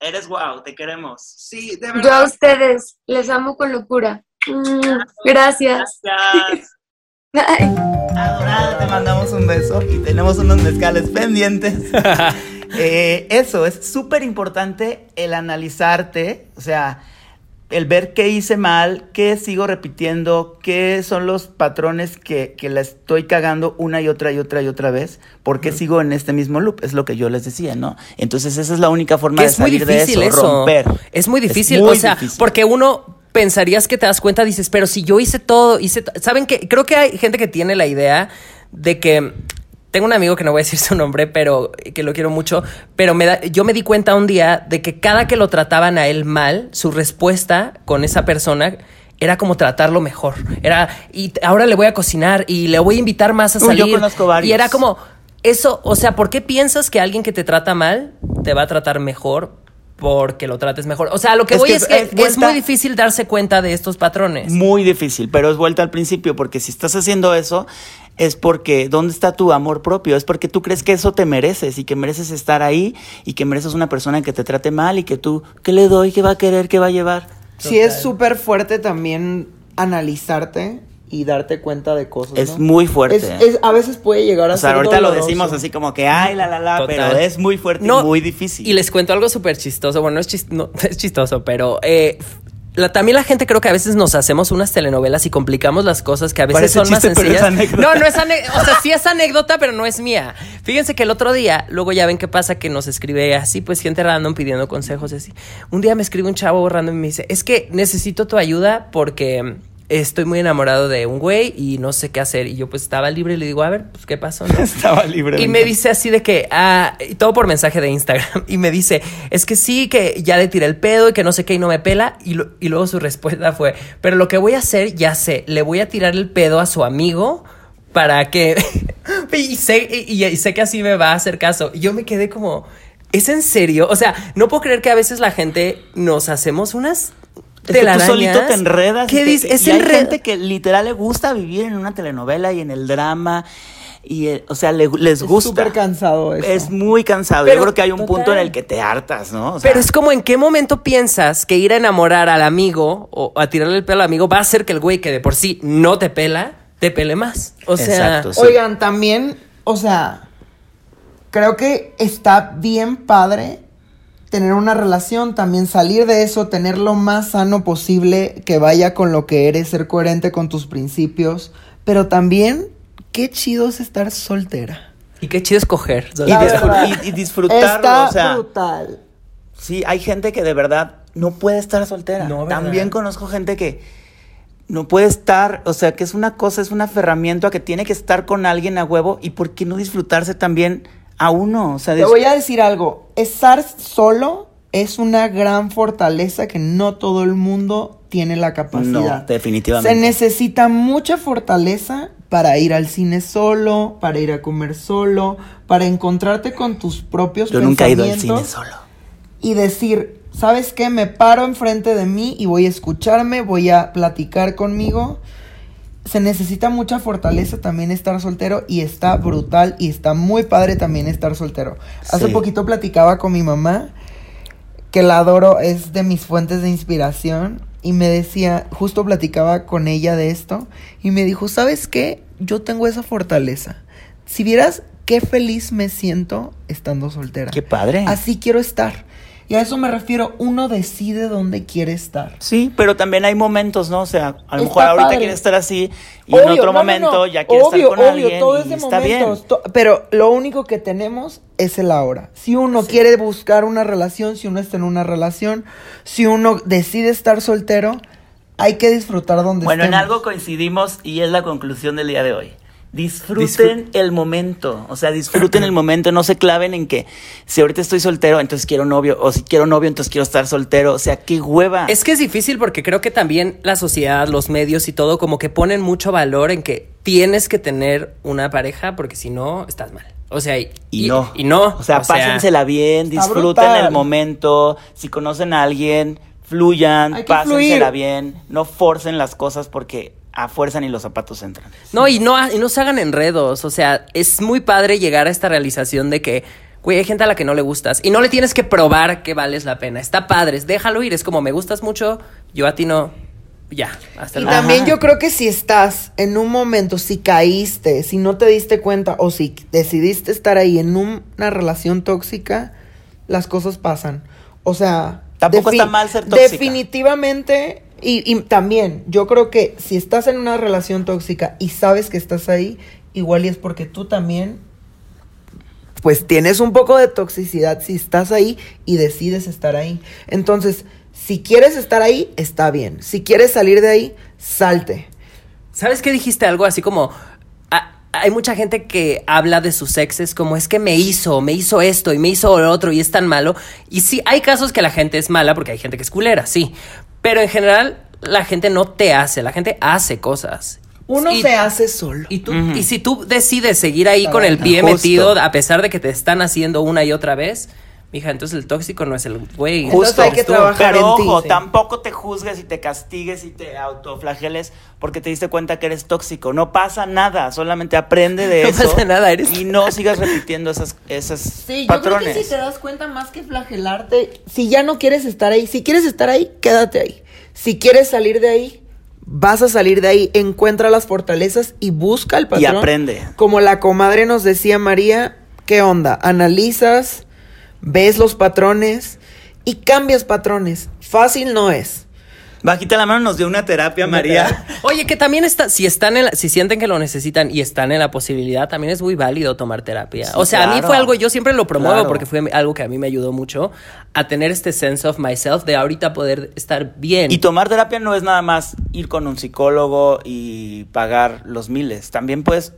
Eres wow, te queremos. Sí, de Yo a verdad. ustedes les amo con locura. Mm, Gracias. Gracias. Bye. Adorada, te mandamos un beso y tenemos unos mezcales pendientes. Eh, eso, es súper importante el analizarte, o sea, el ver qué hice mal, qué sigo repitiendo, qué son los patrones que, que la estoy cagando una y otra y otra y otra vez, por qué sigo en este mismo loop, es lo que yo les decía, ¿no? Entonces esa es la única forma Que de es muy salir difícil de eso, eso. romper. Es muy difícil, muy o sea, difícil. porque uno pensarías que te das cuenta, dices, pero si yo hice todo, hice, ¿saben qué? Creo que hay gente que tiene la idea de que tengo un amigo que no voy a decir su nombre, pero que lo quiero mucho, pero me da, yo me di cuenta un día de que cada que lo trataban a él mal, su respuesta con esa persona era como tratarlo mejor. Era, y ahora le voy a cocinar y le voy a invitar más a Uy, yo salir. conozco varios. Y era como, eso, o sea, ¿por qué piensas que alguien que te trata mal te va a tratar mejor porque lo trates mejor? O sea, lo que Es voy que es que es muy difícil darse cuenta de estos patrones. Muy difícil, pero es vuelta al principio, porque si estás haciendo eso, es porque ¿dónde está tu amor propio? Es porque tú crees que eso te mereces y que mereces estar ahí y que mereces una persona que te trate mal y que tú, ¿qué le doy? ¿Qué va a querer? ¿Qué va a llevar? Sí, es súper fuerte también analizarte y darte cuenta de cosas. Es ¿no? muy fuerte. Es- es- a veces puede llegar a O sea, ser ahorita lo decimos así como que, ay, la, la, la, Total. pero es muy fuerte y muy difícil. Y les cuento algo súper chistoso. Bueno, es, chis- no, es chistoso, pero eh, la- también la gente creo que a veces nos hacemos unas telenovelas y complicamos las cosas que a veces Parece son más chiste, pero es sencillas. No, no es anécdota. O sea, sí es anécdota, pero no es mía. Fíjense que el otro día, luego ya ven qué pasa que nos escribe así, pues gente random pidiendo consejos y así. Un día me escribe un chavo random y me dice, es que necesito tu ayuda porque estoy muy enamorado de un güey y no sé qué hacer. Y yo pues estaba libre y le digo, a ver, pues qué pasó, ¿no? Estaba libre. Y me dice así de que, ah, y todo por mensaje de Instagram. Y me dice, es que sí, que ya le tiré el pedo y que no sé qué y no me pela. Y, lo- y luego su respuesta fue, pero lo que voy a hacer, ya sé, le voy a tirar el pedo a su amigo para que... y, sé, y, y sé que así me va a hacer caso. Y yo me quedé como, ¿es en serio? O sea, no puedo creer que a veces la gente nos hacemos unas... Es que tú solito te enredas. Es y hay gente que literal le gusta vivir en una telenovela y en el drama. Y, eh, o sea, le- les Es gusta. súper cansado eso. Es muy cansado. Pero, Yo creo que hay un total. punto en el que te hartas, ¿no? O sea, Pero es como en qué momento piensas que ir a enamorar al amigo o a tirarle el pelo al amigo va a hacer que el güey que de por sí no te pela, te pele más. O sea, Exacto, sí. Oigan, también, o sea, creo que está bien padre tener una relación, también salir de eso, tener lo más sano posible, que vaya con lo que eres, ser coherente con tus principios, pero también qué chido es estar soltera. y qué chido escoger. y, La disfr- y- y disfrutarlo. Está o sea, brutal. sí, hay gente que de verdad no puede estar soltera. No, ¿verdad? También conozco gente que no puede estar, o sea, que es una cosa, es un aferramiento a que tiene que estar con alguien a huevo y por qué no disfrutarse también a uno. O sea, Te dis- voy a decir algo, estar solo es una gran fortaleza que no todo el mundo tiene la capacidad. No, definitivamente. Se necesita mucha fortaleza para ir al cine solo, para ir a comer solo, para encontrarte con tus propios Yo nunca he ido al cine solo. y decir, ¿sabes qué? Me paro enfrente de mí y voy a escucharme, voy a platicar conmigo. Se necesita mucha fortaleza también estar soltero y está brutal y está muy padre también estar soltero. Hace Sí. poquito platicaba con mi mamá, que la adoro, es de mis fuentes de inspiración, y me decía, justo platicaba con ella de esto, y me dijo, ¿sabes qué? Yo tengo esa fortaleza. Si vieras qué feliz me siento estando soltera. Qué padre. Así quiero estar. Y a eso me refiero, uno decide dónde quiere estar. Sí, pero también hay momentos, ¿no? O sea, a lo mejor ahorita quiere estar así y en otro no, momento no. ya quiere Obvio, estar con obvio, alguien todo y es de está momentos, pero lo único que tenemos es el ahora. Si uno quiere buscar una relación, si uno está en una relación, si uno decide estar soltero, hay que disfrutar donde Bueno, en algo coincidimos y es la conclusión del día de hoy. Disfruten el momento, o sea, disfruten el momento, no se claven en que si ahorita estoy soltero, entonces quiero novio, o si quiero novio, entonces quiero estar soltero, o sea, qué hueva. Es que es difícil porque creo que también la sociedad, los medios y todo como que ponen mucho valor en que tienes que tener una pareja porque si no estás mal. O sea, y, y no. Y no. O sea, pásensela bien, disfruten brutal. el momento. Si conocen a alguien, fluyan, pásensela fluir. bien. No forcen las cosas porque a fuerza ni los zapatos entran. No, y no, y no se hagan enredos. O sea, es muy padre llegar a esta realización de que Güey, hay gente a la que no le gustas. Y no le tienes que probar que vales la pena. Está padre, déjalo ir. Es como, me gustas mucho, yo a ti no. Ya, hasta Y luego. también Ajá. yo creo que si estás en un momento, si caíste, si no te diste cuenta o si decidiste estar ahí en un- una relación tóxica, las cosas pasan. O sea... Tampoco está mal ser tóxica. Definitivamente, y, también, yo creo que si estás en una relación tóxica y sabes que estás ahí, igual y es porque tú también, pues tienes un poco de toxicidad si estás ahí y decides estar ahí. Entonces, si quieres estar ahí, está bien. Si quieres salir de ahí, salte. ¿Sabes qué dijiste algo así como... hay mucha gente que habla de sus exes como es que me hizo, me hizo esto y me hizo lo otro y es tan malo. Y sí, hay casos que la gente es mala porque hay gente que es culera, sí. Pero en general la gente no te hace, la gente hace cosas. Uno Y- se hace solo. Y, tú, y si tú decides seguir ahí con el pie Justo. metido, a pesar de que te están haciendo una y otra vez, mija, entonces el tóxico no es el güey. Entonces hay que Tú. trabajar Pero en ti. ojo, Sí. tampoco te juzgues y te castigues y te autoflageles porque te diste cuenta que eres tóxico. No pasa nada, solamente aprende de No eso. pasa nada, eres- Y no sigas repitiendo esas, esas Sí, yo creo que si te das cuenta más que flagelarte, si ya no quieres estar ahí, si quieres estar ahí, quédate ahí. Si quieres salir de ahí, vas a salir de ahí, encuentra las fortalezas y busca el patrón. aprende. Como la comadre nos decía María, ¿qué onda? Analizas, ves los patrones y cambias patrones. Fácil no es. Bajita la mano nos dio una terapia, María. Oye, que también está, si están en la- si sienten que lo necesitan y están en la posibilidad, también es muy válido tomar terapia. Sí, o sea, a mí fue algo, yo siempre lo promuevo Claro. porque fue algo que a mí me ayudó mucho a tener este sense of myself de ahorita poder estar bien. Y tomar terapia no es nada más ir con un psicólogo y pagar los miles. También puedes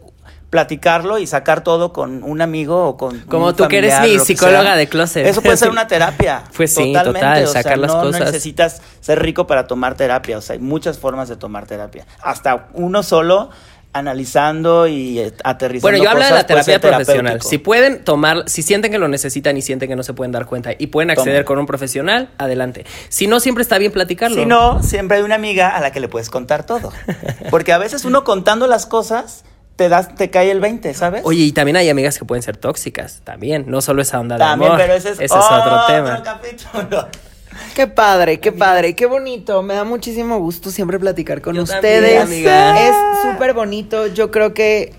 platicarlo y sacar todo con un amigo o con Como un tú que eres mi psicóloga de closet. Eso puede ser una terapia. Pues sí, totalmente. total, O sea, sacar las no cosas. necesitas ser rico para tomar terapia. O sea, hay muchas formas de tomar terapia. Hasta uno solo analizando y eh, aterrizando Bueno, yo hablo de la terapia profesional. Si pueden tomar, si sienten que lo necesitan y sienten que no se pueden dar cuenta y pueden acceder Toma. con un profesional, adelante. Si no, siempre está bien platicarlo. Si no, siempre hay una amiga a la que le puedes contar todo. Porque a veces uno contando las cosas te das, te cae el 20, ¿sabes? Oye, y también hay amigas que pueden ser tóxicas, también, no solo esa onda de También, amor. pero ese es, Ese es otro tema. otro capítulo. Qué padre, qué padre, qué bonito. Me da muchísimo gusto siempre platicar con Yo ustedes. también, amiga. Es súper bonito. Yo creo que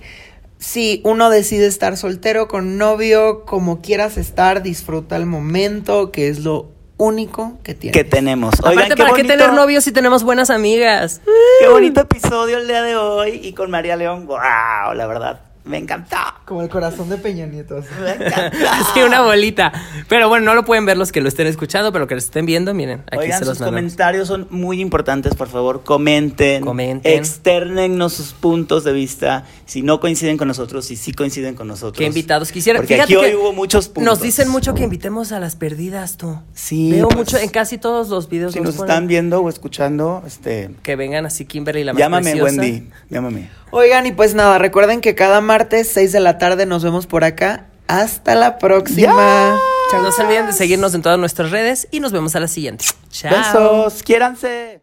si uno decide estar soltero con novio, como quieras estar, disfruta el momento, que es lo único que tienes. que tenemos. Oigan, Aparte, ¿para qué tener novios si tenemos buenas amigas? Qué bonito episodio el día de hoy y con María León. ¡Wow! La verdad, me encantó. Como el corazón de Peña Nieto. así. Me encantó. Sí, una bolita. Pero bueno, no lo pueden ver los que lo estén escuchando, pero los que lo estén viendo, miren, aquí Oigan, se sus los mandamos. comentarios son muy importantes, por favor, comenten, Comenten. externennos sus puntos de vista, si no coinciden con nosotros, si sí coinciden con nosotros. ¿Qué invitados quisieran? Porque Fíjate aquí hoy que hubo muchos puntos. Nos dicen mucho que invitemos a las perdidas, tú. Sí, Veo pues, mucho en casi todos los videos. Si nos nos están viendo o escuchando, este, Que vengan así Kimberly la más llámame preciosa. Wendy, llámame. Oigan, y pues nada, recuerden que cada martes, 6 de la tarde, nos vemos por acá. Hasta la próxima. No se olviden de seguirnos en todas nuestras redes y nos vemos a la siguiente. Chao. Besos, quiéranse.